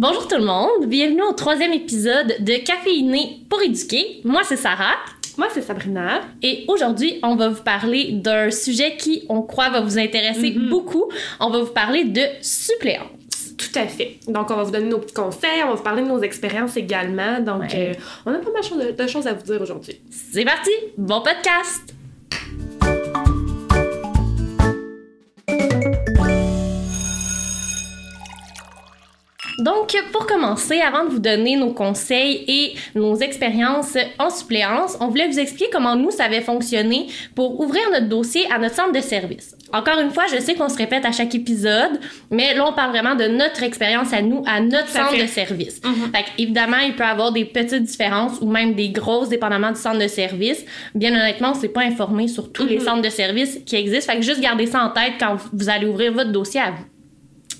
Bonjour tout le monde, bienvenue au troisième épisode de Caféiné pour éduquer. Moi c'est Sarah. Moi c'est Sabrina. Et aujourd'hui on va vous parler d'un sujet qui on croit va vous intéresser Mhm. beaucoup. On va vous parler de suppléance. Tout à fait. Donc on va vous donner nos petits conseils, on va vous parler de nos expériences également. Donc Ouais. euh, on a pas mal de choses à vous dire aujourd'hui. C'est parti, bon podcast! Donc, pour commencer, avant de vous donner nos conseils et nos expériences en suppléance, on voulait vous expliquer comment nous, ça avait fonctionné pour ouvrir notre dossier à notre centre de service. Encore une fois, je sais qu'on se répète à chaque épisode, mais là, on parle vraiment de notre expérience à nous, à notre centre fait. de service. Mhm. Fait évidemment, il peut y avoir des petites différences ou même des grosses dépendamment du centre de service. Bien honnêtement, on s'est pas informé sur tous les Mhm. centres de service qui existent. Fait que juste gardez ça en tête quand vous allez ouvrir votre dossier à vous.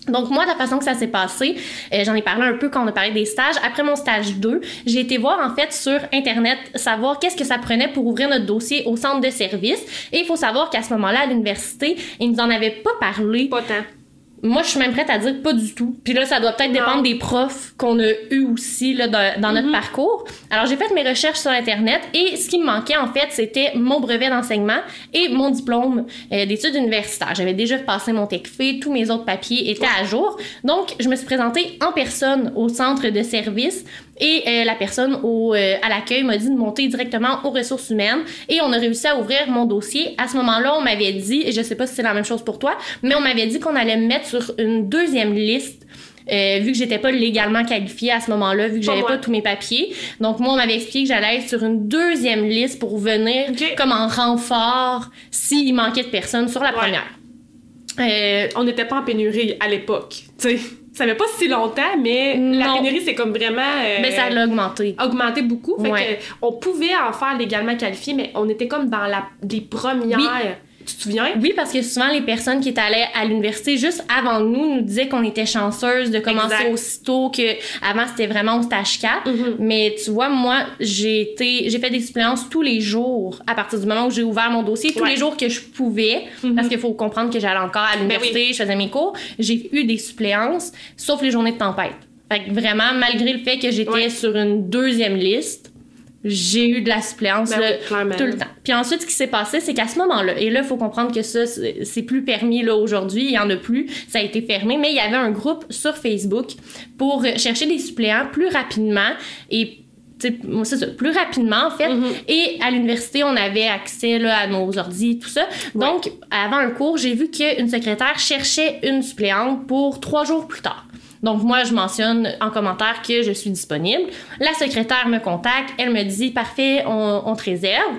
Donc moi, la façon que ça s'est passé, euh, j'en ai parlé un peu quand on a parlé des stages. Après mon stage 2, j'ai été voir en fait sur Internet, savoir qu'est-ce que ça prenait pour ouvrir notre dossier au centre de service. Et il faut savoir qu'à ce moment-là, à l'université, ils nous en avaient pas parlé. Pas tant. Moi, je suis même prête à dire pas du tout. Puis là, ça doit peut-être dépendre des profs qu'on a eu aussi là, dans, dans notre Mhm. parcours. Alors, j'ai fait mes recherches sur Internet et ce qui me manquait, en fait, c'était mon brevet d'enseignement et mon diplôme euh, d'études universitaires. J'avais déjà passé mon TECFE, tous mes autres papiers étaient à jour. Donc, je me suis présentée en personne au centre de service et euh, la personne au, euh, à l'accueil m'a dit de monter directement aux ressources humaines et on a réussi à ouvrir mon dossier. À ce moment-là, on m'avait dit, et je sais pas si c'est la même chose pour toi, mais on m'avait dit qu'on allait me mettre sur une deuxième liste. euh, vu que j'étais pas légalement qualifiée à ce moment-là, vu que j'avais pas tous mes papiers. Donc moi, on m'avait expliqué que j'allais être sur une deuxième liste pour venir comme en renfort s'il manquait de personnes sur la Ouais. première. Euh, On n'était pas en pénurie à l'époque. Tu sais, ça fait pas si longtemps, mais la pénurie c'est comme vraiment euh, ben ça l'a augmenté. augmenté beaucoup. Fait Ouais. que on pouvait en faire légalement qualifié, mais on était comme dans la des premières. Oui. Tu te souviens? Oui, parce que souvent, les personnes qui étaient allées à l'université juste avant nous nous disaient qu'on était chanceuses de commencer Exact. aussitôt que avant c'était vraiment au stage 4. Mhm. Mais tu vois, moi, j'ai été, j'ai fait des suppléances tous les jours à partir du moment où j'ai ouvert mon dossier, tous Ouais. les jours que je pouvais, Mhm. parce qu'il faut comprendre que j'allais encore à l'université, je faisais mes cours, j'ai eu des suppléances, sauf les journées de tempête. Fait que vraiment, malgré le fait que j'étais Ouais. sur une deuxième liste, j'ai eu de la suppléance Ben là, oui, clairement. tout le temps. Puis ensuite, ce qui s'est passé, c'est qu'à ce moment-là, et là, il faut comprendre que ça, c'est plus permis là aujourd'hui, il y en a plus, ça a été fermé, mais il y avait un groupe sur Facebook pour chercher des suppléants plus rapidement et ça, plus rapidement en fait. Mhm. Et à l'université, on avait accès là, à nos ordi, tout ça. Donc, avant un cours, j'ai vu qu'une secrétaire cherchait une suppléante pour trois jours plus tard. Donc, moi, je mentionne en commentaire que je suis disponible. La secrétaire me contacte, elle me dit Parfait, on, on te réserve.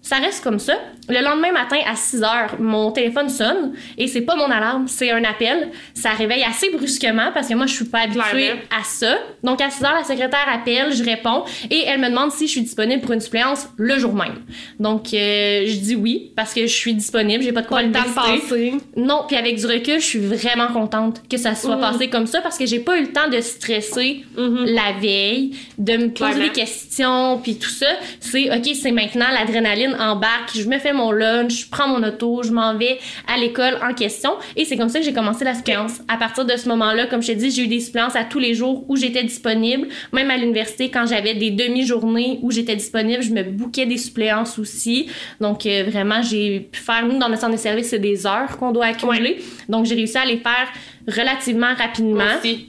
Ça reste comme ça. Le lendemain matin, à 6 heures, mon téléphone sonne et c'est pas mon alarme, c'est un appel. Ça réveille assez brusquement parce que moi, je suis pas habituée Clairement. à ça. Donc, à 6 heures, la secrétaire appelle, je réponds et elle me demande si je suis disponible pour une suppléance le jour même. Donc, euh, je dis oui parce que je suis disponible, j'ai pas de quoi Pas le temps de passer. Non, puis avec du recul, je suis vraiment contente que ça soit Mhm. passé comme ça parce que j'ai pas eu le temps de stresser Mhm. la veille, de me poser Clairement. des questions, puis tout ça. C'est OK, c'est maintenant l'adrénaline embarque, je me fais mon lunch, je prends mon auto, je m'en vais à l'école en question et c'est comme ça que j'ai commencé la suppléance. À partir de ce moment-là, comme je te dis, j'ai eu des suppléances à tous les jours où j'étais disponible, même à l'université quand j'avais des demi-journées où j'étais disponible, je me bouquais des suppléances aussi. Donc euh, vraiment, j'ai pu faire nous dans le centre de service, c'est des heures qu'on doit accumuler. Donc j'ai réussi à les faire relativement rapidement Aussi.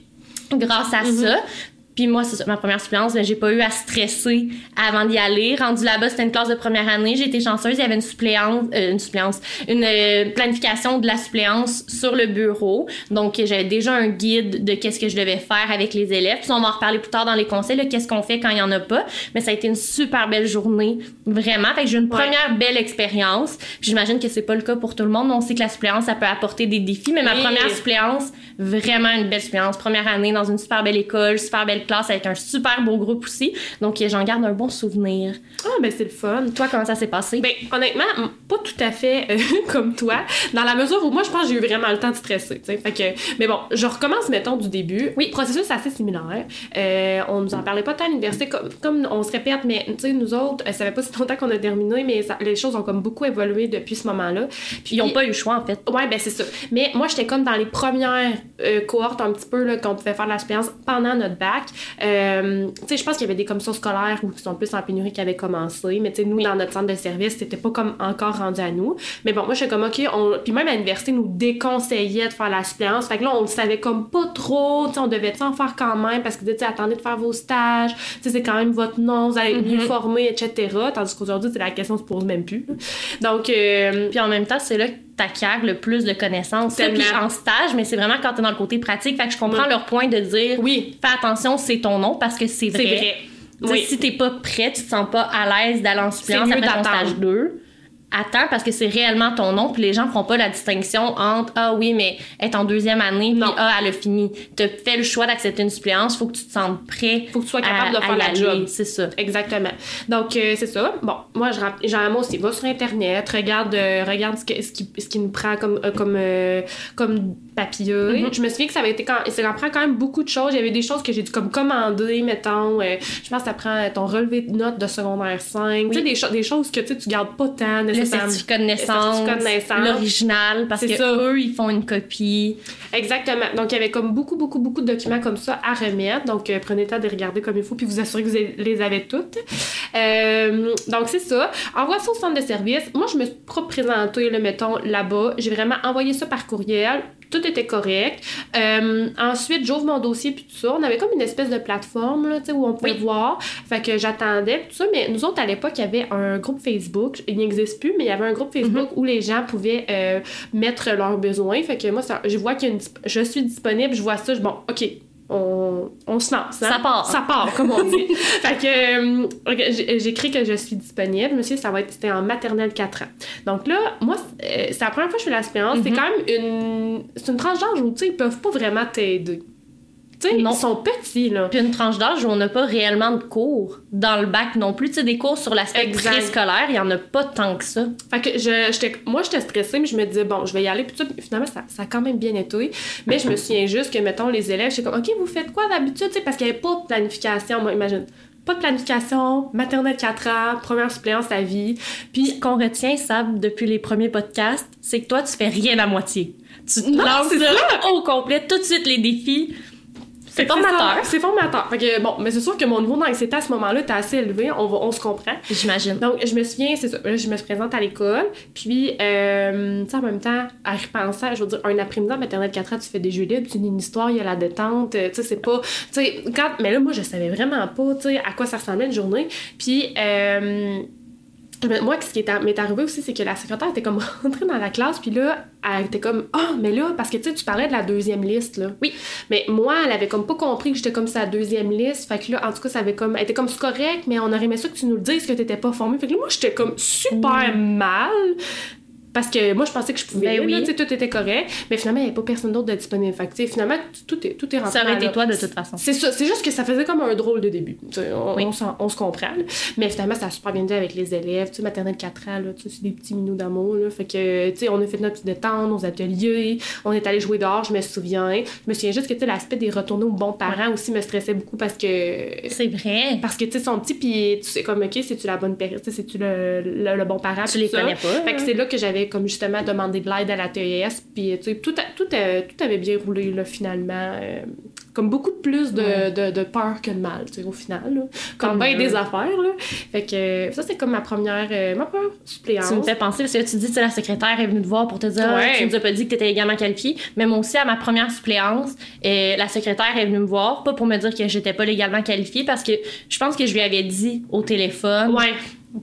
grâce à Mhm. ça. Puis moi, c'est ma première suppléance, mais j'ai pas eu à stresser avant d'y aller. Rendu là-bas, c'était une classe de première année. J'ai été chanceuse. Il y avait une suppléance, euh, une suppléance, une euh, planification de la suppléance sur le bureau. Donc, j'avais déjà un guide de qu'est-ce que je devais faire avec les élèves. Puis on va en reparler plus tard dans les conseils, là, qu'est-ce qu'on fait quand il y en a pas. Mais ça a été une super belle journée, vraiment. Fait que j'ai eu une Ouais. première belle expérience. J'imagine que c'est pas le cas pour tout le monde. On sait que la suppléance, ça peut apporter des défis. Mais ma Oui. première suppléance, vraiment une belle suppléance. Première année dans une super belle école, super belle de classe avec un super beau groupe aussi. Donc, j'en garde un bon souvenir. Ah, ben c'est le fun. Toi, comment ça s'est passé? Ben, honnêtement, pas tout à fait euh, comme toi, dans la mesure où moi, je pense que j'ai eu vraiment le temps de stresser, tu sais. Fait que, mais bon, je recommence, mettons, du début. Oui, processus assez similaire. Euh, on nous en parlait pas tant à l'université, comme, comme on se répète, mais, tu sais, nous autres, euh, ça fait pas si longtemps qu'on a terminé, mais ça- les choses ont comme beaucoup évolué depuis ce moment-là. Puis, Ils ont pas eu le choix, en fait. Ouais, ben c'est ça. Mais moi, j'étais comme dans les premières euh, cohortes un petit peu qu'on pouvait faire de l'expérience pendant notre bac. Euh, tu sais, je pense qu'il y avait des commissions scolaires qui sont plus en pénurie qui avaient commencé. Mais tu sais, nous, dans notre centre de service, c'était pas comme encore rendu à nous. Mais bon, moi, j'étais comme, OK, on... puis même à l'université, nous déconseillait de faire la suppléance. Fait que là, on le savait comme pas trop. Tu sais, on devait en faire quand même parce que, tu sais, attendez de faire vos stages. Tu sais, c'est quand même votre nom, vous allez mieux formé, etc. Tandis qu'aujourd'hui, c'est la question se pose même plus. Donc, euh, Puis en même temps, c'est là que t'acquiers le plus de connaissances. Puis en stage, mais c'est vraiment quand t'es dans le côté pratique. Fait que je comprends leur point de dire oui, fais attention, c'est ton nom parce que c'est vrai. vrai. Oui. Si t'es pas prêt, tu te sens pas à l'aise d'aller en suppléance après ton stage 2, attends parce que c'est réellement ton nom, puis les gens feront pas la distinction entre ah oui, mais est en deuxième année, puis ah, elle a fini. T'as fait le choix d'accepter une suppléance, faut que tu te sentes prêt. Faut que tu sois capable à- de faire la job. C'est ça. Exactement. Donc, euh, c'est ça. Bon, moi, je rapp- genre, moi aussi, va sur Internet, regarde, euh, regarde ce, que- ce, qui, ce qui nous prend comme, euh, comme, papier. Mm-hmm. Je me souviens que ça avait été quand, ça en prend quand même beaucoup de choses. Il y avait des choses que j'ai dû comme commander, mettons. euh, je pense que ça prend ton relevé de notes de secondaire 5. Tu sais, des, cho- des choses que tu gardes pas tant Le nécessairement. naissance, certificat de naissance. l'original, parce que ça. eux, ils font une copie. Exactement. Donc, il y avait comme beaucoup, beaucoup, beaucoup de documents comme ça à remettre. Donc, euh, prenez le temps de les regarder comme il faut, puis vous assurez que vous les avez toutes. Euh, donc, c'est ça. Envoie ça au centre de service. Moi, je me suis pas présentée, le mettons, là-bas. J'ai vraiment envoyé ça par courriel. Tout était correct. Euh, ensuite, j'ouvre mon dossier, puis tout ça. On avait comme une espèce de plateforme, là, tu sais, où on pouvait Oui. voir. Fait que j'attendais, tout ça. Mais nous autres, à l'époque, il y avait un groupe Facebook. Il n'existe plus, mais il y avait un groupe Facebook où les gens pouvaient euh, mettre leurs besoins. Fait que moi, ça- je vois qu'il y a une je suis disponible, je vois ça, je bon, OK. On, on se lance. hein? Ça part. Ça part, comme on dit. fait que euh, j'écris que je suis disponible. Monsieur, ça va être c'était en maternelle 4 ans. Donc là, moi, c'est euh, c'est la première fois que je fais l'aspirance. C'est Mhm. quand même une. C'est une tranche d'âge où, tu sais, ils peuvent pas vraiment t'aider. Non. ils sont petits, là. Puis une tranche d'âge où on n'a pas réellement de cours dans le bac non plus. Tu sais, des cours sur l'aspect préscolaire, il y en a pas tant que ça. Fait que je, moi, j'étais stressée, mais je me disais, bon, je vais y aller. Puis tout finalement, ça, ça a quand même bien été. Mais je me souviens juste que, mettons, les élèves, j'étais comme, OK, vous faites quoi d'habitude? Parce qu'il n'y avait pas de planification, moi, imagine. Pas de planification, maternelle 4 ans, première suppléance à vie. Puis, Ce qu'on retient, Sab, depuis les premiers podcasts, c'est que toi, tu fais rien à moitié. Tu te Non, lances au complet, tout de suite les défis. C'est formateur. C'est formateur. Fait que, bon, mais c'est sûr que mon niveau d'anxiété à ce moment-là était assez élevé. On, va, on se comprend. J'imagine. Donc, je me souviens, c'est ça. Là, je me présente à l'école. Puis, euh, tu sais, en même temps, à repenser, je veux dire, un après-midi en maternelle 4 ans, tu fais des jeux libres, tu lis une histoire, il y a la détente. euh, Tu sais, c'est pas. Tu sais, quand. Mais là, moi, je savais vraiment pas, tu sais, à quoi ça ressemblait une journée. Puis, euh, moi, ce qui m'est arrivé aussi, c'est que la secrétaire était comme rentrée dans la classe, puis là, elle était comme Ah, mais là, parce que tu sais, tu parlais de la deuxième liste, là. Oui. Mais moi, elle avait comme pas compris que j'étais comme sa deuxième liste. Fait que là, en tout cas, ça avait comme. Elle était comme c'est correct, mais on aurait aimé ça que tu nous le dises que t'étais pas formée. Fait que là, moi, j'étais comme super mal. Parce que moi, je pensais que je pouvais. Ben oui. tout était correct. Mais finalement, il n'y avait pas personne d'autre de disponible. Fait que, finalement, tout est, tout est rentré. Ça aurait été toi de toute façon. c'est ça, c'est juste que ça faisait comme un drôle de début. On, Oui. on, se comprend. là. Mais finalement, ça a super bien été avec les élèves. Tu sais, maternelle 4 ans, là, tu sais, c'est des petits minous d'amour. Fait que, tu sais, on a fait notre petite détente, nos ateliers, on est allé jouer dehors, je me souviens. Je me souviens juste que, tu sais, l'aspect des retournés aux bons parents aussi me stressait beaucoup parce que. C'est vrai. Parce que, tu sais, ils sont petits, puis tu sais, comme, OK, c'est-tu la bonne période, c'est-tu le, le, le bon parent, Tu les ça. connais pas. Fait que c'est là que j'avais comme justement demandé de l'aide à la TES, puis tu sais, tout, a- tout, a- tout avait bien roulé là, finalement. euh, comme beaucoup plus de, Ouais. de, de peur que de mal, tu sais, au final. là. Comme bien des affaires, là. Fait que ça, c'est comme ma première, euh, ma première suppléance. Tu me fais penser, parce que tu dis, tu la secrétaire est venue te voir pour te dire, Ouais. Tu nous as pas dit que tu étais également qualifiée. Mais moi aussi, à ma première suppléance, euh, la secrétaire est venue me voir, pas pour me dire que j'étais pas légalement qualifiée, parce que je pense que je lui avais dit au téléphone. Ouais.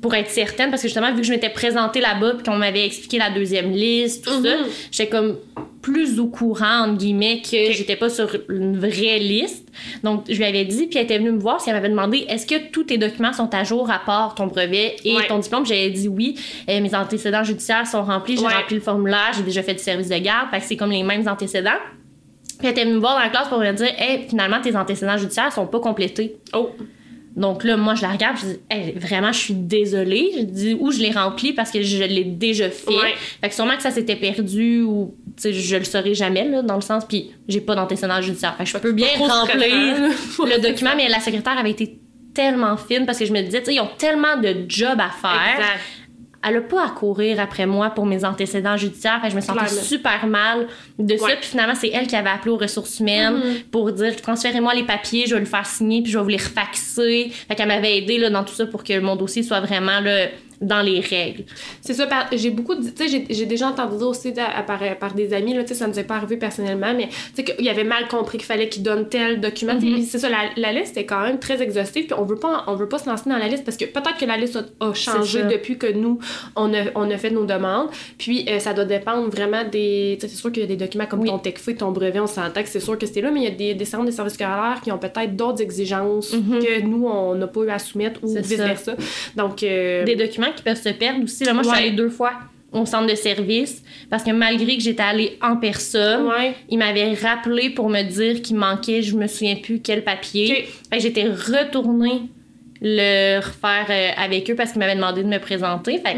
Pour être certaine, parce que justement, vu que je m'étais présentée là-bas, puis qu'on m'avait expliqué la deuxième liste, tout ça, Mhm. j'étais comme plus au courant, entre guillemets, que j'étais pas sur une vraie liste. Donc, je lui avais dit, puis elle était venue me voir, puis elle m'avait demandé est-ce que tous tes documents sont à jour à part ton brevet et Ouais. ton diplôme? J'avais dit oui. Euh, mes antécédents judiciaires sont remplis, j'ai Ouais. rempli le formulaire, j'ai déjà fait du service de garde, fait que c'est comme les mêmes antécédents. Puis elle était venue me voir dans la classe pour me dire Hey, finalement, tes antécédents judiciaires sont pas complétés. Oh! Donc là, moi, je la regarde, je dis, hey, vraiment, je suis désolée. Je dis, où je l'ai rempli parce que je l'ai déjà fait. Ouais. Fait que sûrement que ça s'était perdu ou, tu sais, je le saurai jamais, là, dans le sens, puis j'ai pas d'antécédent judiciaire. Fait que je peux bien remplir le document, mais la secrétaire avait été tellement fine parce que je me disais, tu sais, ils ont tellement de jobs à faire. Exact. Elle a pas à courir après moi pour mes antécédents judiciaires. Fait que je me sentais Clairement. super mal de ça. Ouais. Puis finalement, c'est elle qui avait appelé aux ressources humaines Mm-hmm. pour dire transférez-moi les papiers, je vais le faire signer, puis je vais vous les refaxer. Fait qu'elle m'avait aidé là, dans tout ça pour que mon dossier soit vraiment là, dans les règles. C'est ça, j'ai beaucoup de. Tu sais, j'ai- déjà entendu dire aussi à- à- par, par des amis, là, tu sais, ça ne nous est pas arrivé personnellement, mais tu sais, qu'il avait mal compris qu'il fallait qu'il donne tel document. Mm-hmm. C'est ça, la, la liste est quand même très exhaustive, puis on veut pas, on veut pas se lancer dans la liste parce que peut-être que la liste a, a changé depuis que nous, on a, on a fait nos demandes. Puis euh, ça doit dépendre vraiment des. Tu sais, c'est sûr qu'il y a des documents comme Oui. ton TECFE, ton brevet, on s'entend que c'est sûr que c'était là, mais il y a des, des centres de services scolaires qui ont peut-être d'autres exigences que nous, on n'a pas eu à soumettre ou Mm-hmm. Vice-versa. Donc. euh, Des documents qui peuvent se perdre aussi. Là, moi, je suis allée deux fois au centre de service parce que malgré que j'étais allée en personne, Ouais. il m'avait rappelé pour me dire qu'il manquait, je me souviens plus quel papier. Ok. Fait que j'étais retournée le refaire euh, avec eux parce qu'ils m'avaient demandé de me présenter. Fait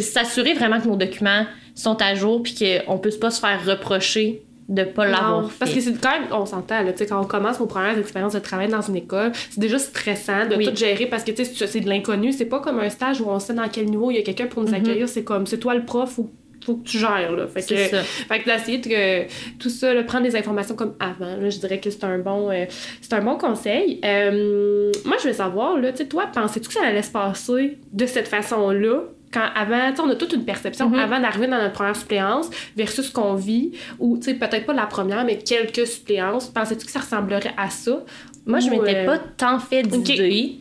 s'assurer vraiment que nos documents sont à jour puis qu'on peut pas se faire reprocher de pas l'avoir fait. Parce que c'est quand même, on s'entend, là, tu sais, quand on commence nos premières expériences de travail dans une école, c'est déjà stressant de Oui. tout gérer parce que, c'est de l'inconnu. C'est pas comme un stage où on sait dans quel niveau il y a quelqu'un pour nous accueillir. C'est comme, c'est toi le prof ou faut que tu gères, là. Fait que, Mhm. Ça. fait que d'essayer de tout ça, là, prendre des informations comme avant, là, je dirais que c'est un bon, euh, c'est un bon conseil. Euh, moi, je veux savoir, là, tu sais, toi, pensais-tu que ça allait se passer de cette façon-là? Quand avant, tu sais, on a toute une perception Mhm. avant d'arriver dans notre première suppléance versus ce qu'on vit, ou tu sais, peut-être pas la première, mais quelques suppléances. Pensais-tu que ça ressemblerait à ça? Moi, je Ou, m'étais euh, pas tant fait d'idées.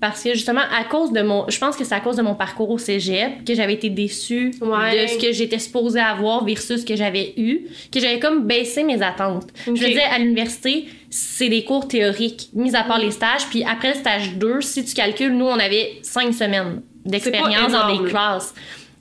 Parce que justement, à cause de mon. Je pense que c'est à cause de mon parcours au cégep que j'avais été déçue Ouais. de ce que j'étais supposée avoir versus ce que j'avais eu, que j'avais comme baissé mes attentes. Je me disais, à l'université, c'est des cours théoriques, mis à part les stages. Puis après le stage 2, si tu calcules, nous, on avait cinq semaines d'expérience dans des classes.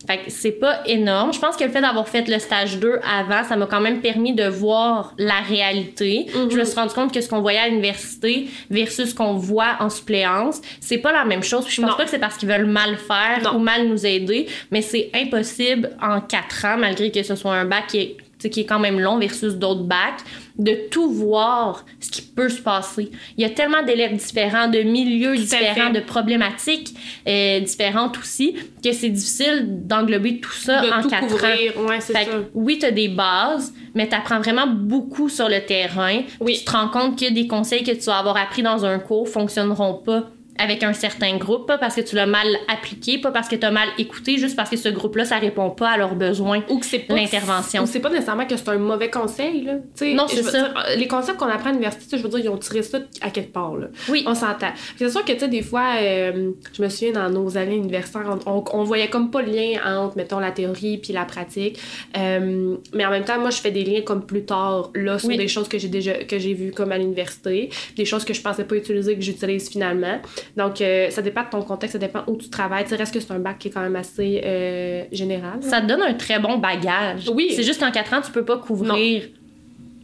Fait que c'est pas énorme. Je pense que le fait d'avoir fait le stage 2 avant, ça m'a quand même permis de voir la réalité. Mhm. Je me suis rendu compte que ce qu'on voyait à l'université versus ce qu'on voit en suppléance, c'est pas la même chose. Puis je pense Non. pas que c'est parce qu'ils veulent mal faire Non. ou mal nous aider, mais c'est impossible en quatre ans, malgré que ce soit un bac qui est, qui est quand même long versus d'autres bacs, de tout voir ce qui peut se passer. Il y a tellement d'élèves différents, de milieux différents, de problématiques euh, différentes aussi, que c'est difficile d'englober tout ça de en tout quatre ans. couvrir. Ouais, c'est Fait ça. que oui, tu as des bases, mais tu apprends vraiment beaucoup sur le terrain. Oui. Tu te rends compte que des conseils que tu vas avoir appris dans un cours fonctionneront pas avec un certain groupe, pas parce que tu l'as mal appliqué, pas parce que tu as mal écouté, juste parce que ce groupe-là, ça répond pas à leurs besoins. Ou que c'est pas L'intervention. C'est pas nécessairement que c'est un mauvais conseil, là. Non, c'est ça. dire, euh, les concepts qu'on apprend à l'université, je veux dire, ils ont tiré ça à quelque part, là. Oui. On s'entend. C'est sûr que, tu sais, des fois, euh, je me souviens dans nos années universitaires, on, on, on voyait comme pas le lien entre, mettons, la théorie puis la pratique. Euh, mais en même temps, moi, je fais des liens comme plus tard, là, sur Oui. des choses que j'ai déjà, que j'ai vues comme à l'université, des choses que je pensais pas utiliser que j'utilise finalement. Donc, euh, ça dépend de ton contexte, ça dépend où tu travailles. Tu sais, reste que c'est un bac qui est quand même assez euh, général. Ça te donne un très bon bagage. Oui. C'est juste qu'en quatre ans, tu peux pas couvrir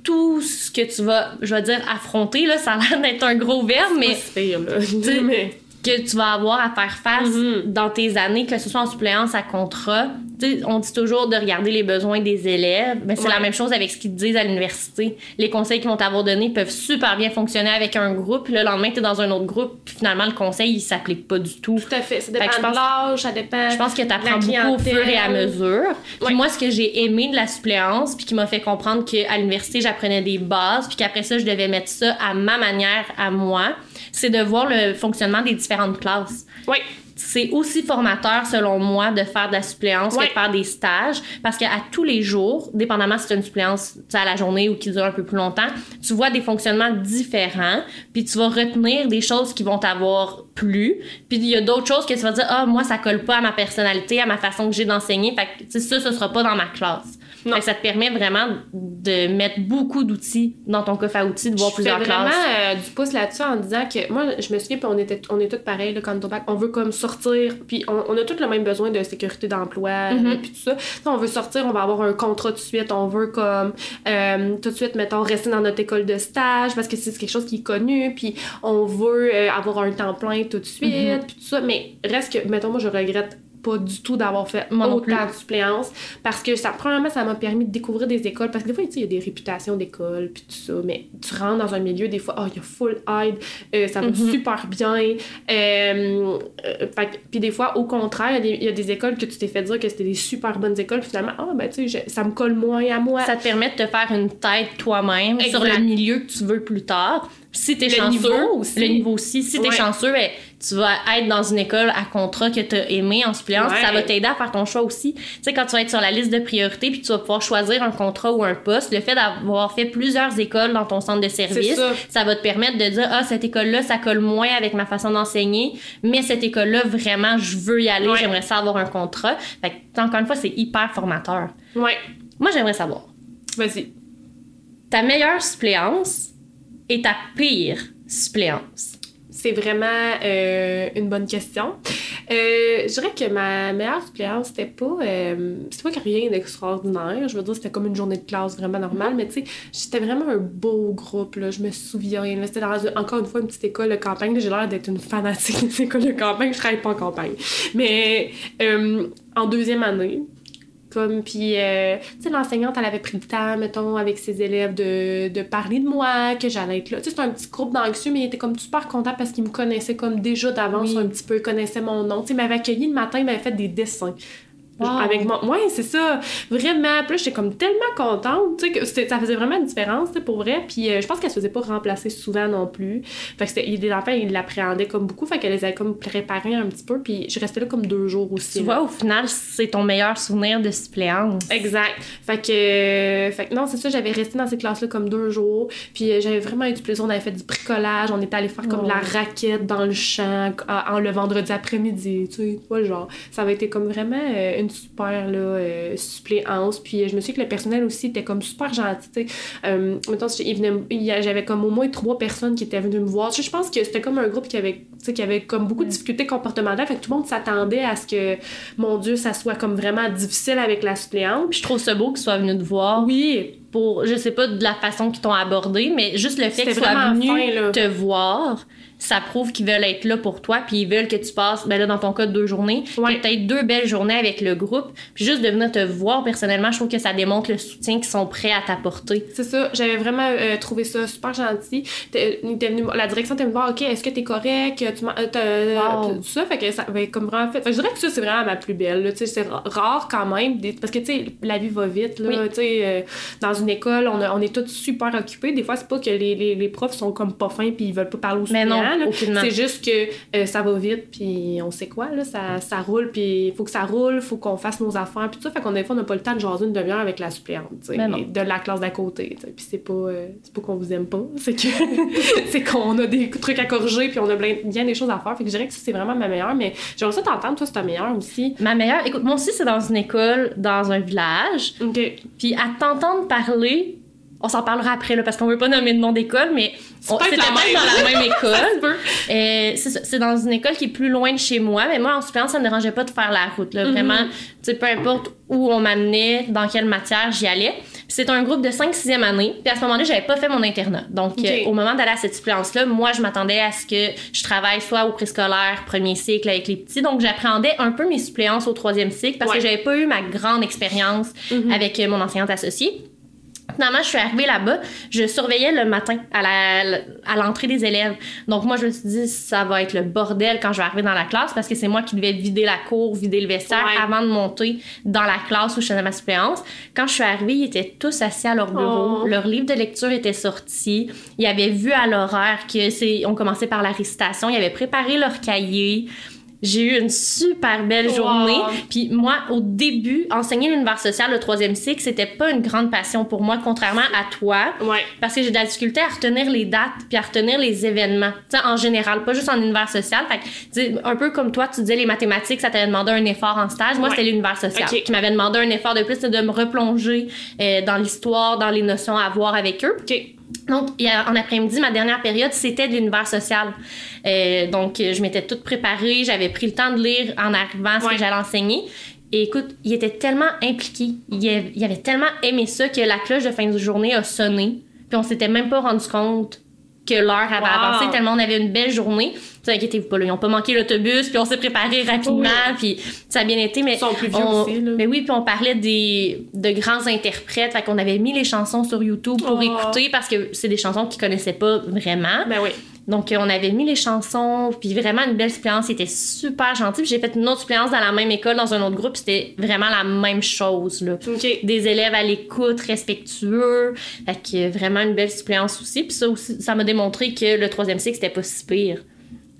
tout ce que tu vas, je vais dire, affronter. Là, ça a l'air d'être un gros verbe, mais C'est pire, là. mais... que tu vas avoir à faire face Mhm. dans tes années, que ce soit en suppléance à contrat. Tu sais, on dit toujours de regarder les besoins des élèves, mais c'est Ouais. la même chose avec ce qu'ils te disent à l'université. Les conseils qu'ils vont t'avoir donnés peuvent super bien fonctionner avec un groupe, puis le lendemain, tu es dans un autre groupe, puis finalement, le conseil, il s'applique pas du tout. Tout à fait. Ça dépend de l'âge, ça dépend. Je pense que tu apprends beaucoup au fur et à mesure. Puis Ouais. moi, ce que j'ai aimé de la suppléance, puis qui m'a fait comprendre qu'à l'université, j'apprenais des bases, puis qu'après ça, je devais mettre ça à ma manière, à moi, c'est de voir le fonctionnement des différentes classes. Oui. C'est aussi formateur, selon moi, de faire de la suppléance que de faire des stages, parce qu'à tous les jours, dépendamment si c'est une suppléance à la journée ou qui dure un peu plus longtemps, tu vois des fonctionnements différents, puis tu vas retenir des choses qui vont t'avoir plu, puis il y a d'autres choses que tu vas dire, ah, moi, ça colle pas à ma personnalité, à ma façon que j'ai d'enseigner, fait que ça, ce sera pas dans ma classe. Non. Ça te permet vraiment de mettre beaucoup d'outils dans ton coffre à outils, de voir je plusieurs fais vraiment classes. euh, du pouce là-dessus en disant que moi, je me souviens, puis on, était, on est tous pareils là, quand on bac. On veut comme sortir, puis on, on a tous le même besoin de sécurité d'emploi, euh, puis tout ça. On veut sortir, on va avoir un contrat tout de suite, on veut comme euh, tout de suite, mettons, rester dans notre école de stage parce que c'est quelque chose qui est connu, puis on veut euh, avoir un temps plein tout de suite, Mhm. puis tout ça. Mais reste que, mettons, moi, je regrette pas du tout d'avoir fait Moi autant de suppléance parce que ça premièrement ça m'a permis de découvrir des écoles parce que des fois tu sais il y a des réputations d'écoles puis tout ça mais tu rentres dans un milieu des fois oh il y a full aide euh, ça va Mhm. super bien euh, euh, puis des fois au contraire il y a des- il y, a des écoles que tu t'es fait dire que c'était des super bonnes écoles puis finalement ah ben tu sais ça me colle moins à moi Ça te permet de te faire une tête toi-même sur le milieu que tu veux plus tard. Si t'es chanceux, niveau aussi. le niveau aussi. Si t'es Ouais. chanceux, ben, tu vas être dans une école à contrat que t'as aimé en suppléance. Ouais. Ça va t'aider à faire ton choix aussi. Tu sais, quand tu vas être sur la liste de priorité puis tu vas pouvoir choisir un contrat ou un poste, le fait d'avoir fait plusieurs écoles dans ton centre de service, ça. va te permettre de dire, ah, cette école-là, ça colle moins avec ma façon d'enseigner, mais cette école-là, vraiment, je veux y aller, Ouais. j'aimerais ça avoir un contrat. Fait que, encore une fois, c'est hyper formateur. ouais Moi, j'aimerais savoir vas-y ta meilleure suppléance et ta pire suppléance. C'est vraiment euh, une bonne question. Euh, je dirais que ma meilleure suppléance, c'était pas, euh, c'était pas rien d'extraordinaire. Je veux dire, c'était comme une journée de classe vraiment normale, mais tu sais, c'était vraiment un beau groupe, là. Je me souviens. C'était dans, encore une fois, une petite école de campagne. J'ai l'air d'être une fanatique des écoles de campagne. Je travaille pas en campagne. Mais en deuxième année, comme, puis, euh, tu sais, l'enseignante, elle avait pris le temps, mettons, avec ses élèves de, de parler de moi, que j'allais être là. Tu sais, c'était un petit groupe d'anxieux, mais il était comme super content parce qu'il me connaissait comme déjà d'avance Oui. un petit peu, il connaissait mon nom. Tu sais, il m'avait accueilli le matin, il m'avait fait des dessins. Wow. Avec moi. Ouais, c'est ça. Vraiment. Puis j'étais comme tellement contente, tu sais, que ça faisait vraiment une différence, pour vrai. Puis euh, je pense qu'elle se faisait pas remplacer souvent non plus. Fait que les enfants, ils l'appréhendaient comme beaucoup, fait qu'elle les avait comme préparés un petit peu. Puis je restais là comme deux jours aussi. Tu là. vois, au final, c'est ton meilleur souvenir de suppléance. Exact. Fait que, euh, fait que non, c'est ça, j'avais resté dans ces classes-là comme deux jours. Puis euh, j'avais vraiment eu du plaisir. On avait fait du bricolage. On était allé faire comme Oh. de la raquette dans le champ en, en le vendredi après-midi. Tu sais, ouais, genre. Ça avait été comme vraiment euh, une super là, euh, suppléance. Puis euh, je me suis dit que le personnel aussi était comme super gentil. Euh, mettons, j'avais comme au moins trois personnes qui étaient venues me voir. Je pense que c'était comme un groupe qui avait, qui avait comme beaucoup de difficultés comportementales. Fait que tout le monde s'attendait à ce que, mon Dieu, ça soit comme vraiment difficile avec la suppléante. Puis je trouve ça beau qu'ils soient venus te voir Oui, pour, je sais pas de la façon qu'ils t'ont abordé, mais juste le fait qu'ils soient venus fin, te voir, ça prouve qu'ils veulent être là pour toi, puis ils veulent que tu passes, ben là, dans ton cas, deux journées, Ouais. peut-être deux belles journées avec le groupe, puis juste de venir te voir personnellement, je trouve que ça démontre le soutien qu'ils sont prêts à t'apporter. c'est ça. J'avais vraiment euh, trouvé ça super gentil. T'es- était venu- la direction était venue voir, OK, est-ce que t'es correct? Tu euh, Wow. Tout ça, fait que ça avait comme vraiment fait. fait que je dirais que ça, c'est vraiment ma plus belle. Tu sais, c'est ra- rare quand même. des- Parce que, tu sais, la vie va vite. Là, Oui. Tu sais, euh, dans une école, on, a- on est tous super occupés. Des fois, c'est pas que les, les, les profs sont comme pas fins puis ils veulent pas parler aux Mais non, aucunement. C'est juste que euh, ça va vite, puis on sait quoi, là, ça, ça roule, puis il faut que ça roule, faut qu'on fasse nos affaires, puis tout ça. Fait qu'on des fois, on n'a pas le temps de jaser une demi-heure avec la suppléante, non. de la classe d'à côté. Puis c'est pas, euh, c'est pas qu'on vous aime pas, c'est que c'est qu'on a des trucs à corriger, puis on a bien des choses à faire. Fait que je dirais que c'est vraiment ma meilleure, mais j'aimerais ça t'entendre, toi, c'est ta meilleure aussi. Ma meilleure, écoute, moi aussi, c'est dans une école, dans un village, OK. puis à t'entendre parler, on s'en parlera après, là, parce qu'on veut pas nommer de nom d'école, mais c'était peut-être même. dans la même école. Euh, c'est dans une école qui est plus loin de chez moi, mais moi, en suppléance, ça me dérangeait pas de faire la route. Là. Mhm. Vraiment, tu peu importe où on m'amenait, dans quelle matière j'y allais. C'est un groupe de 5-6e année. Puis à ce moment-là, j'avais pas fait mon internat. Donc, euh, au moment d'aller à cette suppléance-là, moi, je m'attendais à ce que je travaille soit au préscolaire, premier cycle avec les petits. Donc, j'appréhendais un peu mes suppléances au troisième cycle parce Ouais. que j'avais pas eu ma grande expérience Mhm. avec euh, mon enseignante associée. Finalement, je suis arrivée là-bas, je surveillais le matin à la- à l'entrée des élèves. Donc moi, je me suis dit, ça va être le bordel quand je vais arriver dans la classe parce que c'est moi qui devais vider la cour, vider le vestiaire Ouais. avant de monter dans la classe où je faisais ma suppléance. Quand je suis arrivée, ils étaient tous assis à leur bureau. Oh. Leur livre de lecture était sorti. Ils avaient vu à l'horaire que c'est, on commençait par la récitation. Ils avaient préparé leur cahier. J'ai eu une super belle Wow. journée. Puis moi, au début, enseigner l'univers social, le troisième cycle, c'était pas une grande passion pour moi, contrairement à toi. Ouais. Parce que j'ai de la difficulté à retenir les dates puis à retenir les événements. Tu sais, en général, pas juste en univers social. Fait que, un peu comme toi, tu disais les mathématiques, ça t'avait demandé un effort en stage. Moi, Ouais. c'était l'univers social Ok. qui m'avait demandé un effort de plus, c'est de me replonger euh, dans l'histoire, dans les notions à voir avec eux. OK. Donc, en après-midi, ma dernière période, c'était de l'univers social. Euh, donc, je m'étais toute préparée, j'avais pris le temps de lire en arrivant ce Ouais. que j'allais enseigner. Et écoute, il était tellement impliqué, il avait, il avait tellement aimé ça que la cloche de fin de journée a sonné. Puis on s'était même pas rendu compte que l'heure avait Wow. avancé tellement on avait une belle journée. Ne inquiétez-vous pas, là, ils ont pas manqué l'autobus, puis on s'est préparé rapidement, Oui. puis ça a bien été. Mais Ils sont plus vieux on- aussi, là. Mais oui, puis on parlait des, de grands interprètes, fait qu'on avait mis les chansons sur YouTube pour Oh. écouter parce que c'est des chansons qu'ils connaissaient pas vraiment. Ben oui. Donc, on avait mis les chansons, puis vraiment une belle suppléance. C'était super gentil. J'ai fait une autre suppléance dans la même école, dans un autre groupe, puis c'était vraiment la même chose, là. Des élèves à l'écoute, respectueux. Fait que vraiment une belle suppléance aussi. Puis ça aussi, ça m'a démontré que le troisième cycle, c'était pas si pire.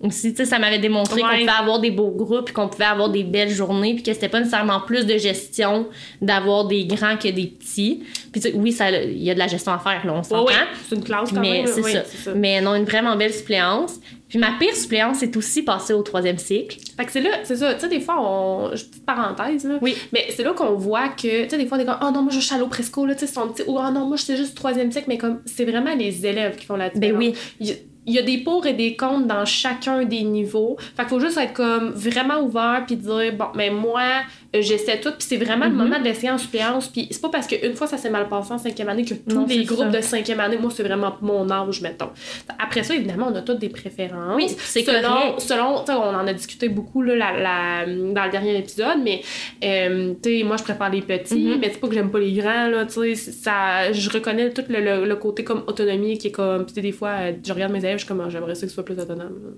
Aussi, tu sais, ça m'avait démontré qu'on pouvait avoir des beaux groupes, puis qu'on pouvait avoir des belles journées, puis que c'était pas nécessairement plus de gestion d'avoir des grands que des petits. Puis oui, il y a de la gestion à faire, là, on s'entend. ouais. C'est une classe quand Mais même. c'est oui, ça. c'est ça. Mais non, une vraiment belle suppléance. Puis ma pire suppléance est aussi passée au troisième cycle. Fait que c'est là, c'est ça. Tu sais, des fois, on. je- Petite parenthèse, là. Oui. Mais c'est là qu'on voit que, tu sais, des fois, on est comme, oh non, moi, je suis au presco, là, tu sais, son petit. Ou, oh non, moi, c'est juste troisième cycle, mais comme, c'est vraiment les élèves qui font la différence. Ben oui. Il il y a des pour et des contre dans chacun des niveaux. Fait qu'il faut juste être comme vraiment ouvert puis dire bon mais moi euh, j'essaie tout puis c'est vraiment le Mhm. moment de l'essayer en suppléance puis c'est pas parce qu'une fois ça s'est mal passé en cinquième année que tous Non, les groupes ça. de cinquième année moi c'est vraiment mon âge mettons. Après ça évidemment on a toutes des préférences. Oui, c'est selon selon tu sais, on en a discuté beaucoup là, la, la- dans le dernier épisode mais euh, tu sais moi je préfère les petits Mhm. mais c'est pas que j'aime pas les grands là tu sais ça je reconnais tout le, le- le côté comme autonomie qui est comme tu sais des fois euh, je regarde mes élèves je suis comme Ah, j'aimerais ça qu'ils soient plus autonomes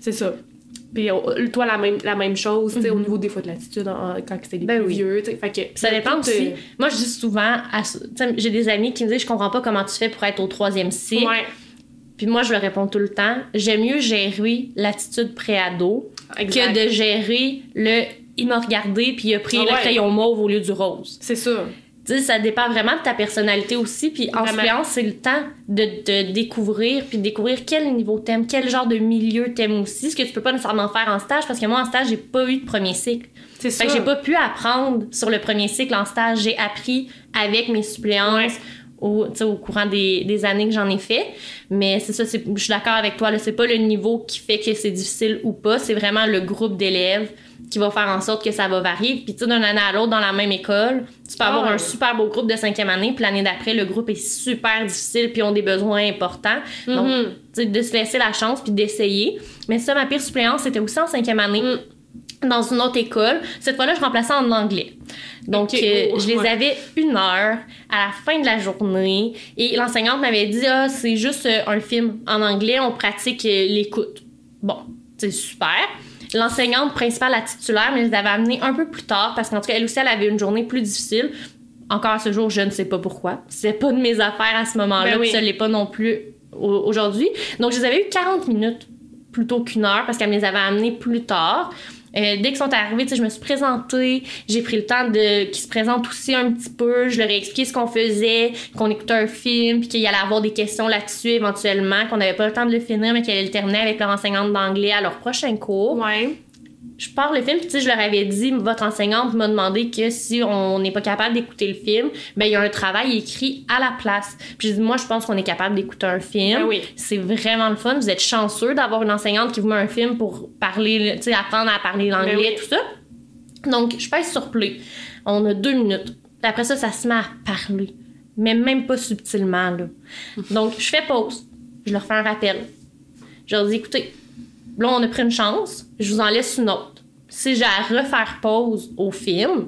c'est ça puis euh, toi la même la même chose tu sais au Mhm. niveau des fois de l'attitude quand c'est les Ben plus oui. vieux tu sais fait que Ça dépend aussi. euh, Moi, je dis souvent, à- j'ai des amis qui me disent, je comprends pas comment tu fais pour être au troisième cycle. ouais Puis moi, je leur réponds tout le temps, j'aime mieux gérer l'attitude pré-ado que de gérer le il m'a regardé puis il a pris Ah le crayon mauve au lieu du rose. c'est ça Tu sais, ça dépend vraiment de ta personnalité aussi. Puis en suppléance, c'est le temps de te découvrir, puis de découvrir quel niveau t'aimes, quel genre de milieu t'aimes aussi, ce que tu peux pas nécessairement faire en stage, parce que moi, en stage, j'ai pas eu de premier cycle. c'est ça Fait que j'ai pas pu apprendre sur le premier cycle en stage. J'ai appris avec mes suppléances Ouais. au, au courant des, des années que j'en ai fait. Mais c'est ça, je suis d'accord avec toi. là, C'est pas le niveau qui fait que c'est difficile ou pas. C'est vraiment le groupe d'élèves qui va faire en sorte que ça va varier. Puis tu sais, d'une année à l'autre, dans la même école, tu peux Ah avoir ouais. un super beau groupe de cinquième année, puis l'année d'après, le groupe est super difficile, puis ont des besoins importants. Donc, Mhm. tu sais, de se laisser la chance, puis d'essayer. Mais ça, ma pire suppléance, c'était aussi en cinquième année Mm. dans une autre école. Cette fois-là, je remplaçais en anglais. Donc, euh, je les ouais. avais une heure à la fin de la journée. Et l'enseignante m'avait dit, ah, c'est juste euh, un film en anglais, on pratique euh, l'écoute. Bon, c'est super. L'enseignante principale, la titulaire, mais je les avais amenés un peu plus tard parce qu'en tout cas, elle aussi, elle avait une journée plus difficile. Encore à ce jour, je ne sais pas pourquoi. C'est pas de mes affaires à ce moment-là, Ben oui. puis ça l'est pas non plus au- aujourd'hui. Donc, je les avais eu 40 minutes plutôt qu'une heure parce qu'elle me les avait amenés plus tard. Euh, dès qu'ils sont arrivés, je me suis présentée, j'ai pris le temps de qu'ils se présentent aussi un petit peu, je leur ai expliqué ce qu'on faisait, qu'on écoutait un film, puis qu'il y allait avoir des questions là-dessus éventuellement, qu'on n'avait pas le temps de le finir, mais qu'elle allait le terminer avec leur enseignante d'anglais à leur prochain cours. ouais Je pars le film, puis tu sais, je leur avais dit, votre enseignante m'a demandé que si on n'est pas capable d'écouter le film, ben il y a un travail écrit à la place. Puis j'ai dit, moi, je pense qu'on est capable d'écouter un film. Ben oui. C'est vraiment le fun. Vous êtes chanceux d'avoir une enseignante qui vous met un film pour parler, tu sais, apprendre à parler l'anglais, Ben oui. tout ça. Donc, je pèse sur play. On a deux minutes. Après ça, ça se met à parler. Mais même pas subtilement, là. Donc, je fais pause. Je leur fais un rappel. Je leur dis, écoutez, là, on a pris une chance. Je vous en laisse une autre. Si j'ai à refaire pause au film,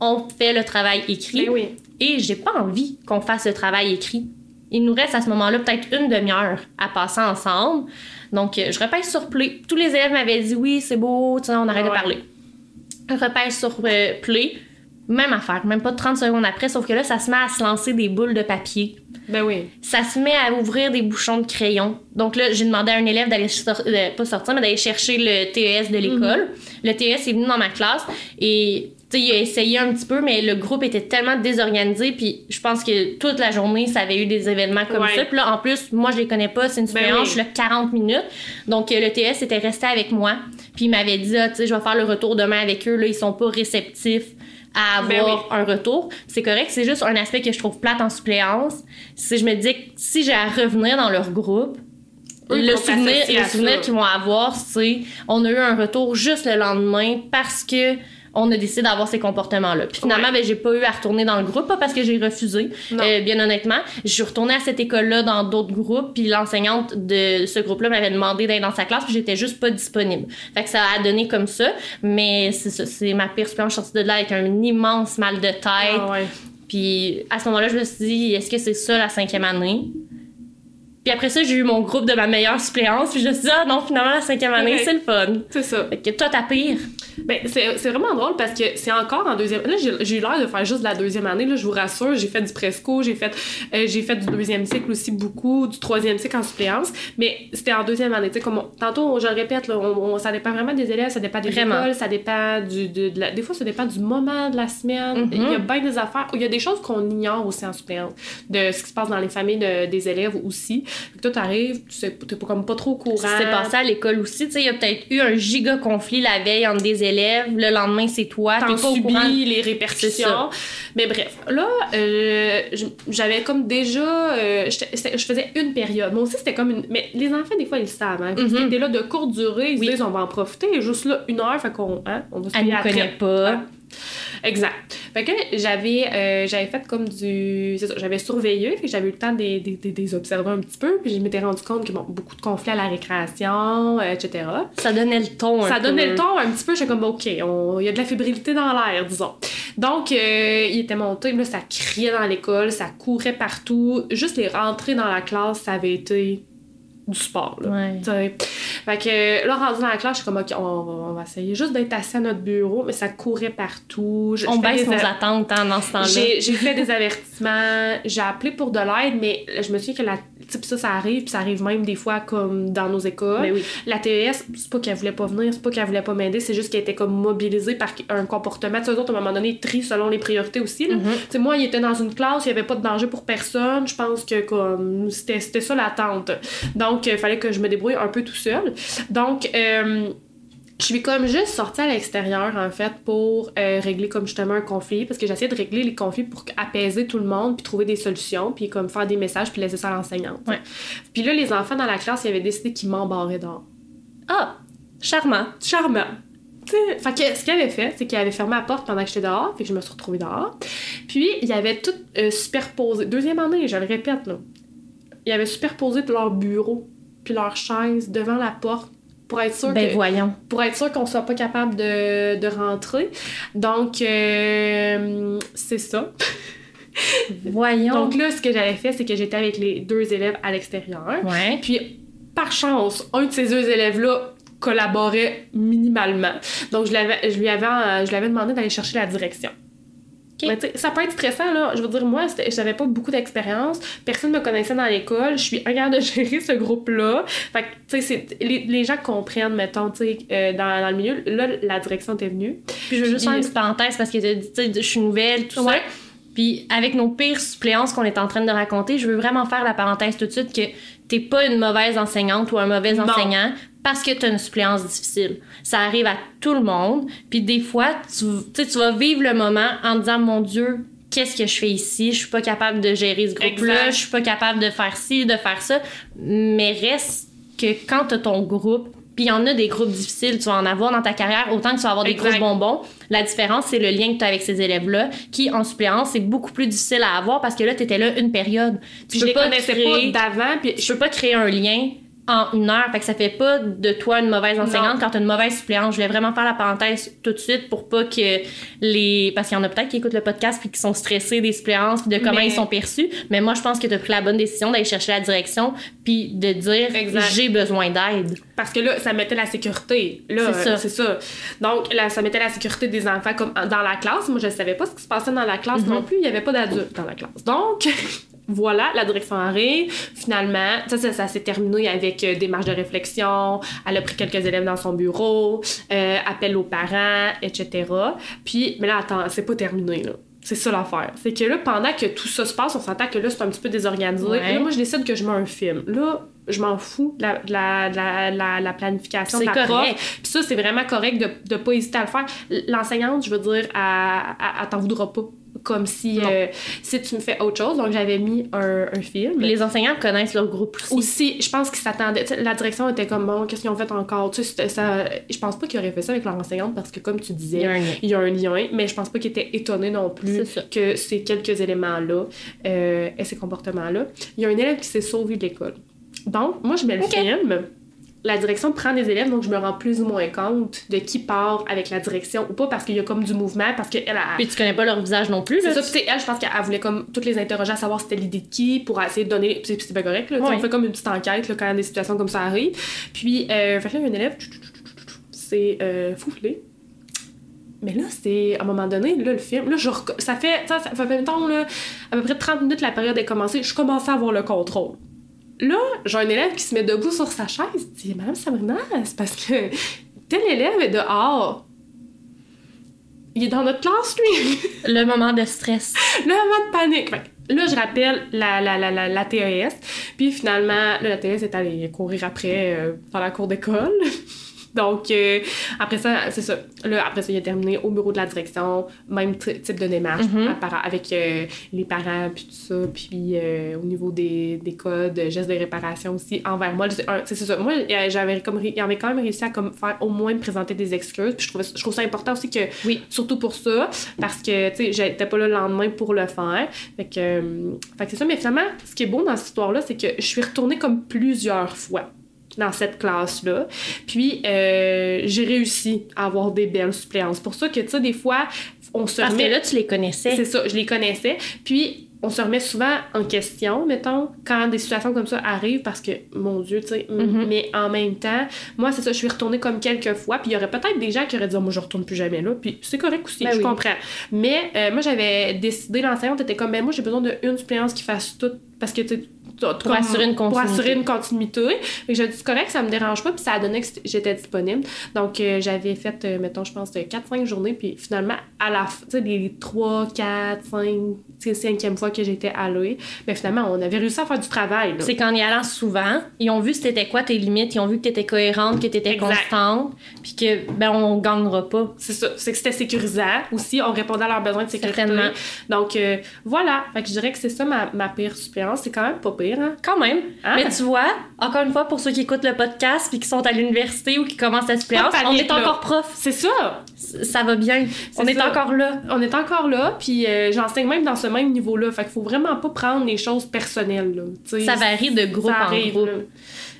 on fait le travail écrit. Ben oui Et j'ai pas envie qu'on fasse le travail écrit. Il nous reste à ce moment-là peut-être une demi-heure à passer ensemble. Donc, euh, je repèse sur play. Tous les élèves m'avaient dit oui, c'est beau, tu sais, on arrête Ouais. de parler. Je repèse sur euh, play. Même affaire, même pas 30 secondes après, sauf que là, ça se met à se lancer des boules de papier. Ben oui. Ça se met à ouvrir des bouchons de crayon. Donc là, j'ai demandé à un élève d'aller sor- euh, pas sortir, mais d'aller chercher le TES de l'école. Le TES est venu dans ma classe et tu sais, il a essayé un petit peu, mais le groupe était tellement désorganisé, puis je pense que toute la journée, ça avait eu des événements comme Ouais. ça. Puis là, en plus, moi, je les connais pas, c'est une Ben suppléante, oui. je suis là 40 minutes. Donc, euh, le TS était resté avec moi, puis il m'avait dit, ah, tu sais, je vais faire le retour demain avec eux, là, ils sont pas réceptifs à Ben avoir un retour. C'est correct, c'est juste un aspect que je trouve plate en suppléance. C'est je me dis que si j'ai à revenir dans leur groupe, le souvenir, le souvenir qu'ils vont avoir, c'est on a eu un retour juste le lendemain parce que on a décidé d'avoir ces comportements-là. Puis finalement, Ouais. ben, j'ai pas eu à retourner dans le groupe, pas parce que j'ai refusé, euh, bien honnêtement. Je suis retournée à cette école-là dans d'autres groupes, puis l'enseignante de ce groupe-là m'avait demandé d'être dans sa classe, puis j'étais juste pas disponible. Fait que ça a donné comme ça, mais c'est ma pire expérience. Je suis sortie de là avec un immense mal de tête. Ah ouais. Puis à ce moment-là, je me suis dit, est-ce que c'est ça la cinquième année? Puis après ça, j'ai eu mon groupe de ma meilleure suppléance. Puis je me suis dit, ah non, finalement, la cinquième année, c'est le fun. C'est ça. Fait que toi, ta pire? Ben, c'est vraiment drôle parce que c'est encore en deuxième. Là, j'ai eu l'air de faire juste de la deuxième année. Là, je vous rassure, j'ai fait du presco, j'ai fait, euh, j'ai fait du deuxième cycle aussi beaucoup, du troisième cycle en suppléance. Mais c'était en deuxième année. Tu sais, comme on- tantôt, je le répète, là, on- on- ça dépend vraiment des élèves, ça dépend des Vraiment. écoles, ça dépend du, de, de la- des fois, ça dépend du moment de la semaine. Mhm. Il y a bien des affaires. Il y a des choses qu'on ignore aussi en suppléance, de ce qui se passe dans les familles de- des élèves aussi. Fait que toi, t'arrives, tu sais, t'es pas comme pas trop au courant. C'est passé à l'école aussi. Tu sais, il y a peut-être eu un giga conflit la veille entre des élèves. Le lendemain, c'est toi. T'es pas au courant. les répercussions. Mais bref, là, euh, j'avais comme déjà... euh, je faisais une période. Moi aussi, c'était comme une... Mais les enfants, des fois, ils le savent. Hein. C'était là de courte durée, ils Oui. disent, on va en profiter. Juste là, une heure, fait qu'on hein, on va se Elle nous à connaît pas. Exact. Fait que j'avais euh, j'avais fait comme du... c'est ça, j'avais surveillé, fait j'avais eu le temps de les- observer un petit peu, puis je m'étais rendu compte que, bon, beaucoup de conflits à la récréation, euh, etc. Ça donnait le ton. un Ça peu. donnait le ton un petit peu, j'étais comme, OK, il y a de la fébrilité dans l'air, disons. Donc, euh, il était monté, là, ça criait dans l'école, ça courait partout. Juste les rentrées dans la classe, ça avait été du sport, là. Ouais. Fait que là, rendu dans la classe, je suis comme, OK, on va, on va essayer juste d'être assis à notre bureau, mais ça courait partout. Je- On baisse nos a- attentes hein, dans ce temps-là. j'ai fait des avertissements, j'ai appelé pour de l'aide, mais je me souviens que la, puis ça, ça arrive, puis ça arrive même des fois comme dans nos écoles. Ben oui. La TES, c'est pas qu'elle voulait pas venir, c'est pas qu'elle voulait pas m'aider, c'est juste qu'elle était comme mobilisée par un comportement. Tu sais, eux autres, à un moment donné, trient selon les priorités aussi. là. Tu sais, moi, il était dans une classe, il y avait pas de danger pour personne. Je pense que comme c'était c'était ça l'attente. Donc, il fallait que je me débrouille un peu tout seul. Donc, euh, je suis comme juste sortie à l'extérieur, en fait, pour euh, régler comme justement un conflit, parce que j'essayais de régler les conflits pour apaiser tout le monde, puis trouver des solutions, puis comme faire des messages, puis laisser ça à l'enseignante. Ouais. Puis là, les enfants dans la classe, ils avaient décidé qu'ils m'embarraient dehors. Ah, charmant. Charmant. Tu sais, Fait que ce qu'il avait fait, c'est qu'il avait fermé la porte pendant que j'étais dehors, puis que je me suis retrouvée dehors. Puis, il avait tout euh, superposé. Deuxième année, je le répète, là. Il avait superposé leur bureau, puis leur chaise devant la porte pour être sûr Ben que voyons. pour être sûr qu'on soit pas capable de, de rentrer. Donc, euh, c'est ça. Voyons. Donc là, ce que j'avais fait, c'est que j'étais avec les deux élèves à l'extérieur. ouais. Puis, par chance, un de ces deux élèves-là collaborait minimalement. Donc, je, l'avais, je, lui avais, je lui avais demandé d'aller chercher la direction. Mais ça peut être stressant, là. Je veux dire, moi, j'avais pas beaucoup d'expérience. Personne me connaissait dans l'école. Je suis incapable de gérer ce groupe-là. Fait que, tu sais, c'est- les, les gens comprennent, mettons, tu sais, euh, dans, dans le milieu. Là, la direction était venue. Puis je veux juste faire une petite parenthèse parce que je suis nouvelle, tout Ouais. ça. Puis avec nos pires suppléances qu'on est en train de raconter, je veux vraiment faire la parenthèse tout de suite que t'es pas une mauvaise enseignante ou un mauvais Non. enseignant parce que t'as une suppléance difficile. Ça arrive à tout le monde. Puis des fois, tu, tu tu vas vivre le moment en disant, mon Dieu, qu'est-ce que je fais ici? Je suis pas capable de gérer ce groupe-là. Je suis pas capable de faire ci, de faire ça. Mais reste que quand t'as ton groupe, puis il y en a des groupes difficiles, tu vas en avoir dans ta carrière, autant que tu vas avoir des Exact. grosses bonbons. La différence, c'est le lien que tu as avec ces élèves-là, qui, en suppléance, c'est beaucoup plus difficile à avoir parce que là, tu étais là une période. Tu Puis je peux les pas connaissais créer, pas d'avant. Puis tu peux pas créer un lien en une heure. Fait que ça fait pas de toi une mauvaise enseignante Non. quand t'as une mauvaise suppléante. Je voulais vraiment faire la parenthèse tout de suite pour pas que les... Parce qu'il y en a peut-être qui écoutent le podcast puis qui sont stressés des suppléances puis de comment Mais- ils sont perçus. Mais moi, je pense que t'as pris la bonne décision d'aller chercher la direction puis de dire j'ai besoin d'aide. Parce que là, ça mettait la sécurité. Là, C'est ça. euh, ça. Donc, là, ça mettait la sécurité des enfants comme dans la classe. Moi, je savais pas ce qui se passait dans la classe Mhm. non plus. Il y avait pas d'adultes dans la classe. Donc, voilà, la direction arrive. Finalement, ça, ça, ça s'est terminé avec euh, des marches de réflexion. Elle a pris quelques élèves dans son bureau, euh, appel aux parents, etc. Puis, mais là, attends, c'est pas terminé, là. C'est ça l'affaire. C'est que là, pendant que tout ça se passe, on s'entend que là, c'est un petit peu désorganisé. Ouais. Là, moi, je décide que je mets un film. Là, je m'en fous de la, de la, de la, de la, la planification de C'est la correct. prof. Puis ça, c'est vraiment correct de ne pas hésiter à le faire. L'enseignante, je veux dire, elle, elle, elle t'en voudra pas. Comme si, euh, si tu me fais autre chose. Donc, j'avais mis un, un film. Puis les enseignants connaissent leur groupe aussi. Aussi, je pense qu'ils s'attendaient. La direction était comme bon, qu'est-ce qu'ils ont fait encore? Tu sais, ça. Je pense pas qu'ils auraient fait ça avec leur enseignante parce que, comme tu disais, Il y a un lien. il y a un lien, mais je pense pas qu'ils étaient étonnés non plus que ces quelques éléments-là euh, et ces comportements-là. Il y a un élève qui s'est sauvé de l'école. Donc, moi, je mets le film. La direction prend des élèves, donc je me rends plus ou moins compte de qui part avec la direction ou pas parce qu'il y a comme du mouvement, parce qu'elle a. Puis tu connais pas leur visage non plus. C'est là. ça, puis tu sais, elle, je pense qu'elle voulait comme toutes les interroger à savoir c'était l'idée de qui pour essayer de donner. Puis c'est bien correct, là. On fait comme une petite enquête là, quand des situations comme ça arrivent. Puis, euh, fait là, il y a un élève, c'est euh, fouflé. Mais là, c'est à un moment donné, là, le film, là, je ça fait, ça, ça fait mettons, là, à peu près 30 minutes, la période est commencée, je commençais à avoir le contrôle. Là, j'ai un élève qui se met debout sur sa chaise. Il dit Madame Sabrina, c'est parce que tel élève est dehors. Il est dans notre classe, lui. Le moment de stress. Le moment de panique. Fait que là, je rappelle la, la, la, la, la TES. Puis finalement, là, la TES est allée courir après euh, dans la cour d'école. Donc, euh, après ça, c'est ça. Là, après ça, il a terminé au bureau de la direction, même type de démarche Mhm. avec euh, les parents, puis tout ça. Puis euh, au niveau des, des codes, gestes de réparation aussi envers moi. C'est ça. Moi, j'avais comme, il avait quand même réussi à comme, faire au moins me présenter des excuses. Puis je, trouvais, je trouve ça important aussi que Oui. Surtout pour ça, parce que, tu sais, j'étais pas là le lendemain pour le faire. Fait que, euh, fait que c'est ça. Mais finalement, ce qui est beau dans cette histoire-là, c'est que je suis retournée comme plusieurs fois dans cette classe-là. Puis, euh, j'ai réussi à avoir des belles suppléances. pour ça que, tu sais, des fois, on se Parce que remet... là, tu les connaissais. C'est ça, je les connaissais. Puis, on se remet souvent en question, mettons, quand des situations comme ça arrivent, parce que, mon Dieu, tu sais, Mhm. mais en même temps, moi, c'est ça, je suis retournée comme quelques fois, puis il y aurait peut-être des gens qui auraient dit, Oh, moi, je retourne plus jamais là, puis c'est correct aussi, Ben je oui. comprends. Mais euh, moi, j'avais décidé, l'enseignante était comme, ben moi, j'ai besoin d'une suppléance qui fasse tout, parce que, tu sais, Pour assurer une Pour continuité. assurer une continuité. J'ai dit, c'est correct, ça me dérange pas, puis ça a donné que j'étais disponible. Donc, euh, j'avais fait, euh, mettons, je pense, 4-5 journées, puis finalement, à la fin, tu sais, les 3, 4, 5, 5e fois que j'étais allée, mais finalement, on avait réussi à faire du travail. C'est qu'en y allant souvent, ils ont vu c'était quoi tes limites, ils ont vu que t'étais cohérente, que t'étais Exact. constante, puis que ben on gagnera pas. C'est ça. C'est que c'était sécurisant aussi. On répondait à leurs besoins de sécurité. Donc, euh, voilà. Fait que je dirais que c'est ça ma, ma pire suppléance. C'est quand même pas pire, hein? Quand même. Ah. Mais tu vois, encore une fois, pour ceux qui écoutent le podcast puis qui sont à l'université ou qui commencent suppléance, Pas de on est là. encore prof. C'est ça. Ça va bien. On est encore là. On est encore là, puis euh, j'enseigne même dans ce même niveau-là. Fait qu'il faut vraiment pas prendre les choses personnelles, là. Ça varie de groupe en arrive, groupe. là.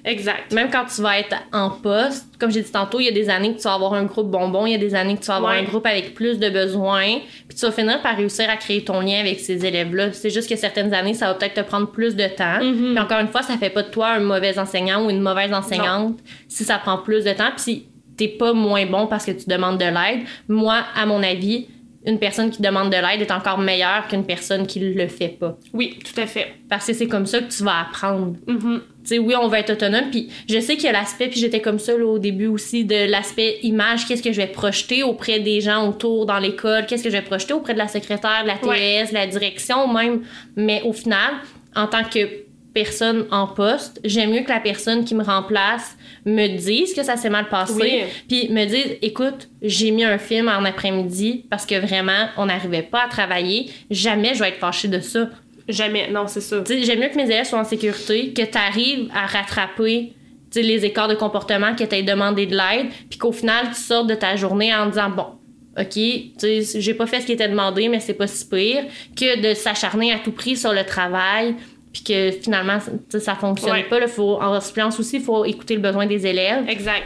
Exact. Même quand tu vas être en poste, comme j'ai dit tantôt, il y a des années que tu vas avoir un groupe bonbon, il y a des années que tu vas avoir Ouais. un groupe avec plus de besoins, puis tu vas finir par réussir à créer ton lien avec ces élèves-là. C'est juste que certaines années, ça va peut-être te prendre plus de temps. Mhm. Puis encore une fois, ça fait pas de toi un mauvais enseignant ou une mauvaise enseignante si ça prend plus de temps, puis si t'es pas moins bon parce que tu demandes de l'aide. Moi, à mon avis, une personne qui demande de l'aide est encore meilleure qu'une personne qui le fait pas. Oui, tout à fait. Parce que c'est comme ça que tu vas apprendre Mhm. tu sais, oui, on va être autonome. Puis je sais qu'il y a l'aspect, puis j'étais comme ça là, au début aussi, de l'aspect image. Qu'est-ce que je vais projeter auprès des gens autour dans l'école? Qu'est-ce que je vais projeter auprès de la secrétaire, de la TS, Ouais. de la direction même? Mais au final, en tant que personne en poste, j'aime mieux que la personne qui me remplace me dise que ça s'est mal passé, Oui. puis me dise, écoute, j'ai mis un film en après-midi parce que vraiment, on n'arrivait pas à travailler. Jamais je vais être fâchée de ça. Jamais. Non, c'est ça. J'aime mieux que mes élèves soient en sécurité, que tu arrives à rattraper les écarts de comportement, que tu aies demandé de l'aide, puis qu'au final, tu sortes de ta journée en disant bon, OK, tu sais, j'ai pas fait ce qui était demandé, mais c'est pas si pire, que de s'acharner à tout prix sur le travail, puis que finalement, ça fonctionne Ouais. pas. Là, faut, en suppléance aussi, il faut écouter le besoin des élèves. Exact.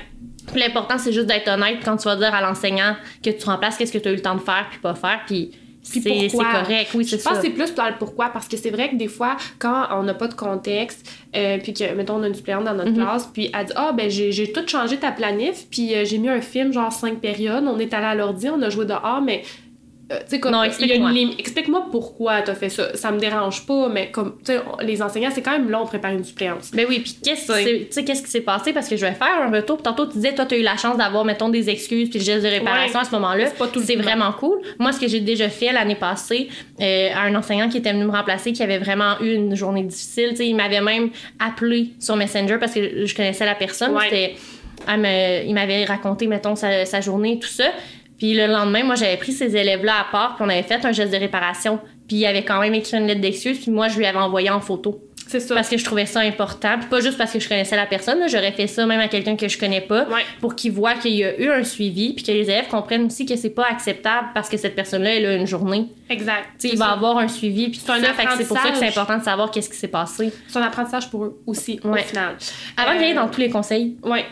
Puis l'important, c'est juste d'être honnête quand tu vas dire à l'enseignant que tu remplaces qu'est-ce que tu as eu le temps de faire puis pas faire, puis c'est correct. Oui, Je c'est pense ça. que c'est plus dans le pourquoi, parce que c'est vrai que des fois, quand on n'a pas de contexte, euh, puis que, mettons, on a une suppléante dans notre Mhm. classe, puis elle dit Ah, ben, j'ai j'ai tout changé ta planif, puis euh, j'ai mis un film, genre cinq périodes, on est allé à l'ordi, on a joué dehors, mais. Euh, tu sais, comme, Non, une explique-moi. Explique-moi pourquoi t'as fait ça. Ça me dérange pas, mais comme, tu sais, on- les enseignants, c'est quand même long de préparer une suppléance. Ben oui, puis qu'est-ce qui s'est- tu sais, qu'est-ce qui s'est passé? Parce que je vais faire un retour. Tantôt, tu disais, toi, tu as eu la chance d'avoir, mettons, des excuses puis le geste de réparation Ouais. à ce moment-là. C'est vraiment cool. Moi, ce que j'ai déjà fait l'année passée, euh, à un enseignant qui était venu me remplacer, qui avait vraiment eu une journée difficile, tu sais, il m'avait même appelé sur Messenger parce que je connaissais la personne. Ouais. C'était- elle me- il m'avait raconté, mettons, sa, sa journée, tout ça. Puis le lendemain, moi, j'avais pris ces élèves-là à part, puis on avait fait un geste de réparation. Puis il avait quand même écrit une lettre d'excuse, puis moi, je lui avais envoyé en photo C'est ça. parce que je trouvais ça important. Puis pas juste parce que je connaissais la personne, là, j'aurais fait ça même à quelqu'un que je connais pas Ouais. pour qu'il voit qu'il y a eu un suivi puis que les élèves comprennent aussi que c'est pas acceptable parce que cette personne-là elle a une journée. Exact. Il va avoir un suivi puis tout un ça, fait que c'est pour ça que c'est important de savoir qu'est-ce qui s'est passé. C'est un apprentissage pour eux aussi, Ouais. au final. Avant Euh, d'aller dans tous les conseils, Ouais,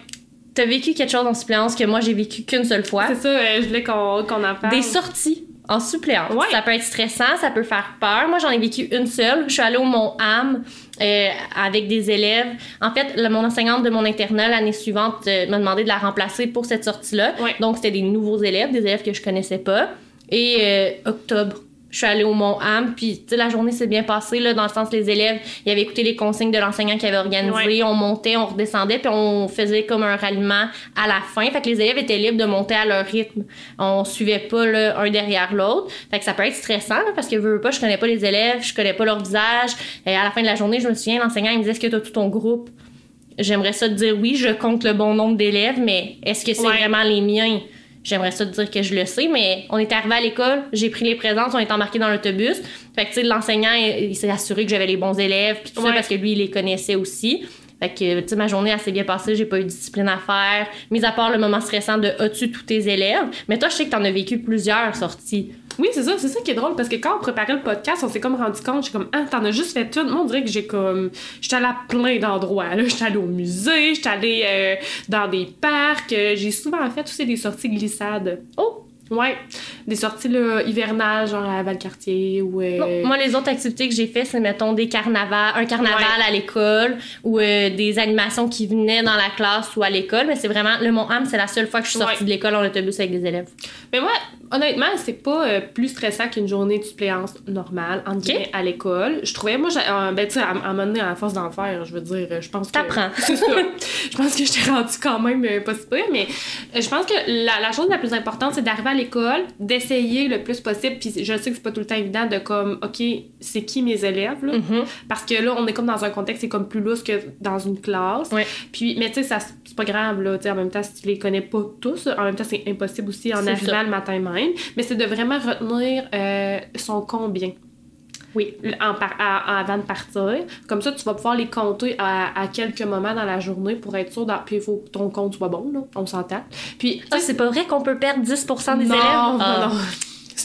t'as vécu quelque chose en suppléance que moi j'ai vécu qu'une seule fois? c'est ça, euh, je voulais qu'on qu'on en parle. Des sorties en suppléance. Ouais. Ça peut être stressant, ça peut faire peur. Moi, j'en ai vécu une seule. Je suis allée au Mont Ham euh, avec des élèves. En fait, le, mon enseignante de mon internat l'année suivante euh, m'a demandé de la remplacer pour cette sortie-là. Ouais. Donc, c'était des nouveaux élèves, des élèves que je connaissais pas. Et euh, octobre, je suis allée au Mont Ham, puis tu sais, la journée s'est bien passée, là, dans le sens les élèves, ils avaient écouté les consignes de l'enseignant qui avait organisé, Ouais. on montait, on redescendait, puis on faisait comme un ralliement à la fin. Fait que les élèves étaient libres de monter à leur rythme. On suivait pas là, un derrière l'autre. Fait que ça peut être stressant, là, parce que veux, veux pas, je connais pas les élèves, je connais pas leur visage. Et à la fin de la journée, je me souviens, l'enseignant, il me disait, est-ce que t'as tout ton groupe? J'aimerais ça te dire oui, je compte le bon nombre d'élèves, mais est-ce que c'est Ouais. vraiment les miens? J'aimerais ça te dire que je le sais, mais on est arrivé à l'école, j'ai pris les présences, on est embarqué dans l'autobus. Fait que, tu sais, l'enseignant, il, il s'est assuré que j'avais les bons élèves, puis tout ça, parce que lui, il les connaissait aussi. Fait que, tu sais, ma journée, elle s'est bien passée, j'ai pas eu de discipline à faire, mis à part le moment stressant de as-tu tous tes élèves. Mais toi, je sais que t'en as vécu plusieurs sorties. Oui, c'est ça, c'est ça qui est drôle parce que quand on préparait le podcast, on s'est comme rendu compte, j'ai comme, ah, t'en as juste fait une. Moi, on dirait que j'ai comme. J'étais allée à plein d'endroits, là. J'étais allée au musée, j'étais allée euh, dans des parcs. j'ai souvent fait aussi des sorties glissades. Oh! Ouais, des sorties là, hivernales, genre à Valcartier ou. euh, Non, Moi, les autres activités que j'ai fait, c'est, mettons, des carnavals, un carnaval Ouais. à l'école ou euh, des animations qui venaient dans la classe ou à l'école. Mais c'est vraiment, le Mont Ham, c'est la seule fois que je suis sortie Ouais. de l'école en autobus avec des élèves. Mais moi, honnêtement, c'est pas euh, plus stressant qu'une journée de suppléance normale, entre guillemets, à l'école. Je trouvais, moi, euh, ben, tu sais, à, à un moment donné, à force d'en faire, je veux dire, euh, je pense que. T'apprends. C'est ça. je pense que j'étais rendue quand même euh, pas si pire, mais euh, je pense que la, la chose la plus importante, c'est d'arriver à l'école, d'essayer le plus possible, puis je sais que c'est pas tout le temps évident de comme, OK, c'est qui mes élèves, là? Mhm. Parce que là, on est comme dans un contexte, c'est comme plus lousse que dans une classe. Ouais. Puis, mais tu sais, c'est pas grave, là. Tu sais, en même temps, si tu les connais pas tous, en même temps, c'est impossible aussi en arrivant ça. le matin même. Mais c'est de vraiment retenir euh, son combien. Oui. En par- à- avant de partir. Comme ça, tu vas pouvoir les compter à, à quelques moments dans la journée pour être sûr. Dans, puis il faut que ton compte soit bon, là. On s'entend. Puis, tu Ah, sais, c'est pas vrai qu'on peut perdre 10 des non, élèves? Non, Ah. non.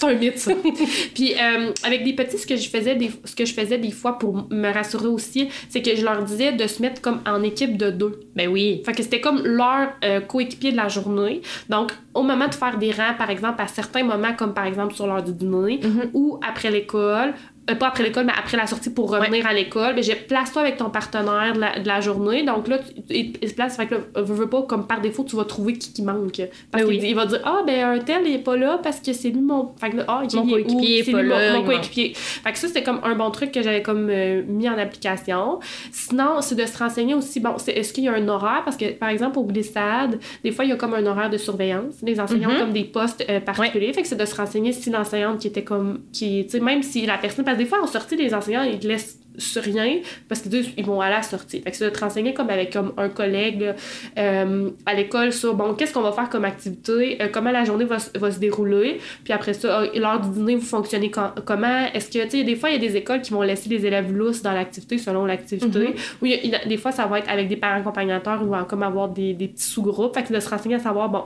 C'est un mythe, ça. Puis euh, avec des petits, ce que je faisais des, ce que je faisais des fois pour me rassurer aussi, c'est que je leur disais de se mettre comme en équipe de deux. Ben oui. Fait que c'était comme leur euh, coéquipier de la journée. Donc, au moment de faire des rangs, par exemple, à certains moments, comme par exemple sur l'heure du dîner, Mhm. ou après l'école, euh, pas après l'école, mais après la sortie pour revenir à l'école, ben, j'ai place-toi avec ton partenaire de la, de la journée. Donc là, tu- il, il se place, fait que là, veux, veux pas, comme par défaut, tu vas trouver qui, qui manque. Parce Ben qu'il oui. il va dire, ah, ben un tel, il est pas là parce que c'est lui mon. Fait que là, ah, Mon est coéquipier est C'est pas lui, là, Mon, coéquipier. Fait que ça, c'était comme un bon truc que j'avais comme euh, mis en application. Sinon, c'est de se renseigner aussi, bon, c'est, est-ce qu'il y a un horaire? Parce que, par exemple, au glissade, des fois, il y a comme un horaire de surveillance. Les enseignants ont comme des postes euh, particuliers. Fait que c'est de se renseigner si l'enseignante qui était comme, qui, tu sais, même si la personne, parce que des fois, en sortie, les enseignants, ils te laissent sur rien parce qu'ils ils vont aller à la sortie. Fait que c'est de te renseigner comme avec comme un collègue euh, à l'école sur bon qu'est-ce qu'on va faire comme activité, euh, comment la journée va, se- va se dérouler, puis après ça euh, l'heure du dîner vous fonctionnez quand- comment? Est-ce que tu sais des fois il y a des écoles qui vont laisser les élèves lousses dans l'activité selon l'activité. Mhm. ou il y a- il y a- des fois ça va être avec des parents accompagnateurs vont comme avoir des, des petits sous-groupes. Fait que de se renseigner à savoir bon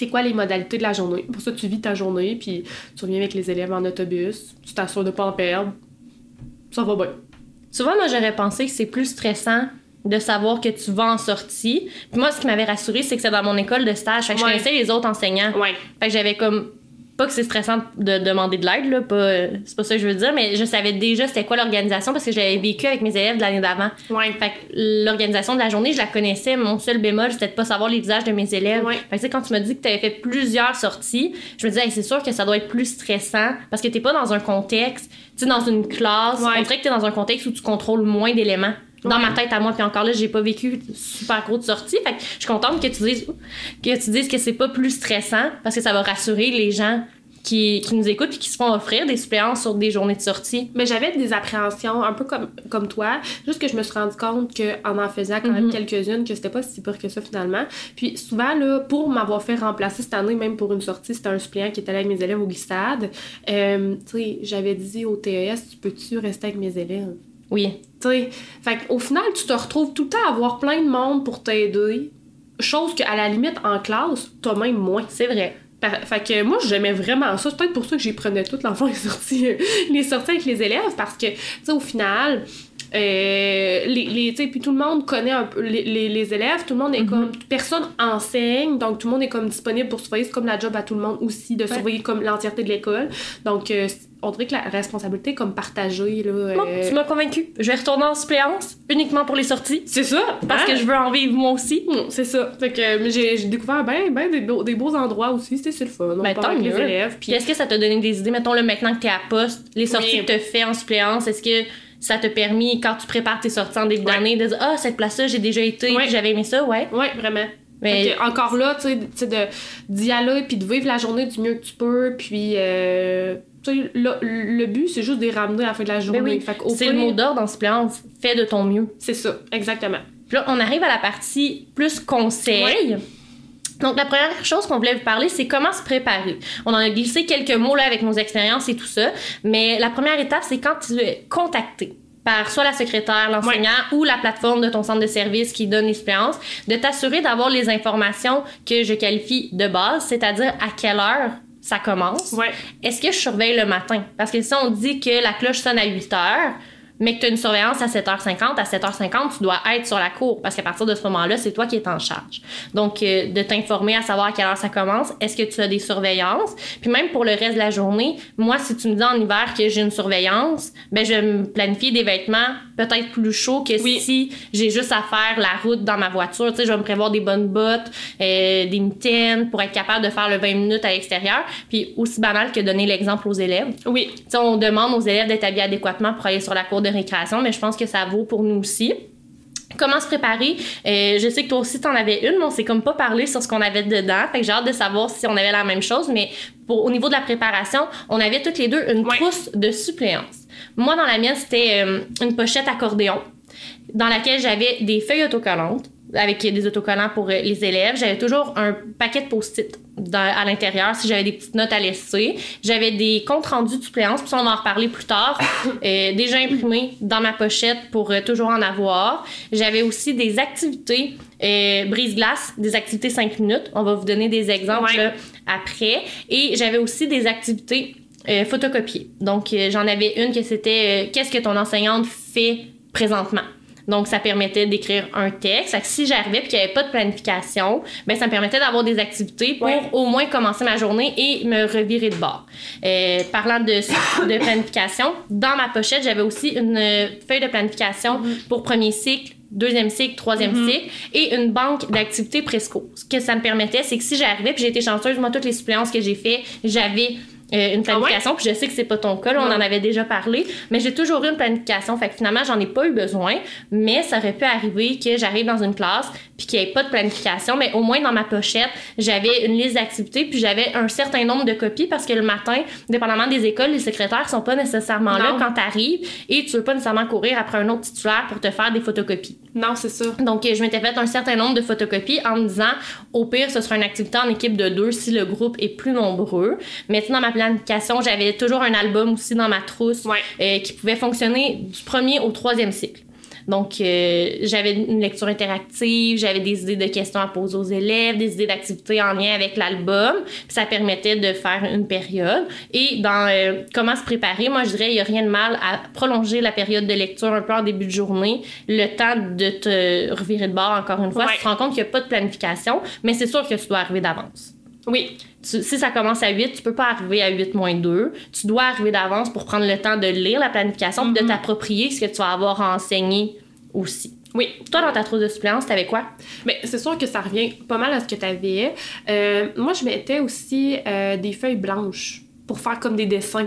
c'est quoi les modalités de la journée? Pour ça, tu vis ta journée, puis tu reviens avec les élèves en autobus, tu t'assures de pas en perdre. Ça va bien. Vois, moi, j'aurais pensé que c'est plus stressant de savoir que tu vas en sortie. Puis moi, ce qui m'avait rassuré, c'est que c'est dans mon école de stage. Fait que je Ouais. connaissais les autres enseignants. Ouais. Fait que j'avais comme pas que c'est stressant de demander de l'aide là, pas euh, c'est pas ça que je veux dire, mais je savais déjà c'était quoi l'organisation parce que j'avais vécu avec mes élèves de l'année d'avant. Ouais. Fait que l'organisation de la journée, je la connaissais. Mon seul bémol, c'était de pas savoir les visages de mes élèves. Ouais. Fait que tu sais, quand tu m'as dit que tu avais fait plusieurs sorties, je me disais, Hey, c'est sûr que ça doit être plus stressant parce que t'es pas dans un contexte, tu sais, dans une classe. Ouais. On dirait que t'es dans un contexte où tu contrôles moins d'éléments. Dans Ouais. ma tête à moi, puis encore là, j'ai pas vécu super gros de sortie. Fait que je suis contente que tu dises que tu dises que c'est pas plus stressant parce que ça va rassurer les gens qui, qui nous écoutent et qui se font offrir des suppléances sur des journées de sortie. Mais j'avais des appréhensions, un peu comme, comme toi, juste que je me suis rendu compte qu'en en faisant quand même Mhm. quelques-unes, que c'était pas si pire que ça finalement. Puis souvent, là, pour m'avoir fait remplacer cette année, même pour une sortie, c'était un suppléant qui était allé avec mes élèves au glissade. Euh, tu sais, j'avais dit au TES, tu peux-tu rester avec mes élèves? Oui. Tu sais, fait au final, tu te retrouves tout le temps à avoir plein de monde pour t'aider. Chose qu'à la limite, en classe, t'as même moins. C'est vrai. Fait que moi, j'aimais vraiment ça. C'est peut-être pour ça que j'y prenais toute l'enfant les sorties, les sorties avec les élèves, parce que, tu sais, au final, euh, les, les, tu sais, puis tout le monde connaît un peu les, les, les élèves, tout le monde est comme, personne enseigne, donc tout le monde est comme disponible pour surveiller, c'est comme la job à tout le monde aussi, de surveiller comme l'entièreté de l'école. Donc, euh, on dirait que la responsabilité est comme partagée, là. Bon, euh, tu m'as convaincu. Je vais retourner en suppléance uniquement pour les sorties C'est ça! parce hein? que je veux en vivre moi aussi. Mm, C'est ça. Fait que j'ai découvert ben, ben des, beaux, des beaux endroits aussi. C'était le fun. On Ben, tant avec les mieux. élèves. Puis est-ce que ça t'a donné des idées? Mettons, là, maintenant que t'es à poste, les sorties Oui. que t'as fait en suppléance, est-ce que ça t'a permis, quand tu prépares tes sorties en début Ouais. d'année, de dire Ah, cette place-là, j'ai déjà été, Ouais. j'avais aimé ça, ouais. Ouais, vraiment. Mais- encore là, tu sais, d'y aller puis de vivre la journée du mieux que tu peux. Puis, euh, le, le but, c'est juste de les ramener à la fin de la journée. Ben oui, qu'au c'est le mot d'ordre en suppléance. Fais de ton mieux. C'est ça, exactement. Puis là, on arrive à la partie plus conseil. Donc, la première chose qu'on voulait vous parler, c'est comment se préparer. On en a glissé quelques mots là avec nos expériences et tout ça, mais la première étape, c'est quand tu es contacté par soit la secrétaire, l'enseignant ou la plateforme de ton centre de service qui donne l'expérience, de t'assurer d'avoir les informations que je qualifie de base, c'est-à-dire à quelle heure ça commence. Ouais. Est-ce que je surveille le matin? Parce que si on dit que la cloche sonne à 8 heures, mais que tu as une surveillance à 7h50, à 7h50, tu dois être sur la cour parce qu'à partir de ce moment-là, c'est toi qui es en charge. Donc, euh, de t'informer à savoir à quelle heure ça commence, est-ce que tu as des surveillances? Puis même pour le reste de la journée, moi, si tu me dis en hiver que j'ai une surveillance, ben je vais me planifier des vêtements peut-être plus chauds que Oui. si j'ai juste à faire la route dans ma voiture. Tu sais, je vais me prévoir des bonnes bottes, euh, des mitaines pour être capable de faire le 20 minutes à l'extérieur. Puis aussi banal que donner l'exemple aux élèves. Oui. Tu sais, on demande aux élèves d'être habillés adéquatement pour aller sur la cour de récréation, mais je pense que ça vaut pour nous aussi. Comment se préparer? Euh, je sais que toi aussi, t'en avais une, mais on s'est comme pas parlé sur ce qu'on avait dedans. Fait que j'ai hâte de savoir si on avait la même chose, mais pour, au niveau de la préparation, on avait toutes les deux une Ouais. trousse de suppléance. Moi, dans la mienne, c'était euh, une pochette accordéon dans laquelle j'avais des feuilles autocollantes avec des autocollants pour euh, les élèves. J'avais toujours un paquet de post-it à l'intérieur si j'avais des petites notes à laisser. J'avais des comptes rendus de suppléance, puis ça, on va en reparler plus tard, euh, déjà imprimés dans ma pochette pour euh, toujours en avoir. J'avais aussi des activités euh, brise-glace, des activités 5 minutes. On va vous donner des exemples Ouais. après. Et j'avais aussi des activités euh, photocopiées. Donc, euh, j'en avais une que c'était euh, qu'est-ce que ton enseignante fait présentement? Donc, ça permettait d'écrire un texte. Fait que si j'arrivais et qu'il n'y avait pas de planification, ben, ça me permettait d'avoir des activités pour Ouais. au moins commencer ma journée et me revirer de bord. Parlant de, de planification, dans ma pochette, j'avais aussi une feuille de planification pour premier cycle, deuxième cycle, troisième cycle et une banque d'activités presco. Ce que ça me permettait, c'est que si j'arrivais, puis j'ai été chanceuse, moi, toutes les suppléances que j'ai fait, j'avais euh, une Ah ouais? planification, puis je sais que c'est pas ton cas, là, on Non. en avait déjà parlé, mais j'ai toujours eu une planification, fait que finalement, j'en ai pas eu besoin, mais ça aurait pu arriver que j'arrive dans une classe, puis qu'il n'y ait pas de planification, mais au moins dans ma pochette, j'avais une liste d'activités, puis j'avais un certain nombre de copies, parce que le matin, dépendamment des écoles, les secrétaires sont pas nécessairement là quand t'arrives, et tu veux pas nécessairement courir après un autre titulaire pour te faire des photocopies. Non, c'est ça. Donc, je m'étais fait un certain nombre de photocopies en me disant, au pire, ce sera une activité en équipe de deux si le groupe est plus nombreux. Mais dans ma planification, j'avais toujours un album aussi dans ma trousse Ouais. euh, qui pouvait fonctionner du premier au troisième cycle. Donc, euh, j'avais une lecture interactive, j'avais des idées de questions à poser aux élèves, des idées d'activités en lien avec l'album. Ça permettait de faire une période. Et dans euh, comment se préparer, moi, je dirais, il n'y a rien de mal à prolonger la période de lecture un peu en début de journée, le temps de te revirer de bord encore une fois. Ouais. Tu te rends compte qu'il n'y a pas de planification, mais c'est sûr que tu dois arriver d'avance. Oui, Tu- si ça commence à 8, tu peux pas arriver à 8 moins 2. Tu dois arriver d'avance pour prendre le temps de lire la planification puis de t'approprier ce que tu vas avoir enseigné aussi. oui. Toi, dans ta trousse de suppléance, t'avais quoi? Mais c'est sûr que ça revient pas mal à ce que tu avais. moi, je mettais aussi euh, des feuilles blanches pour faire comme des dessins.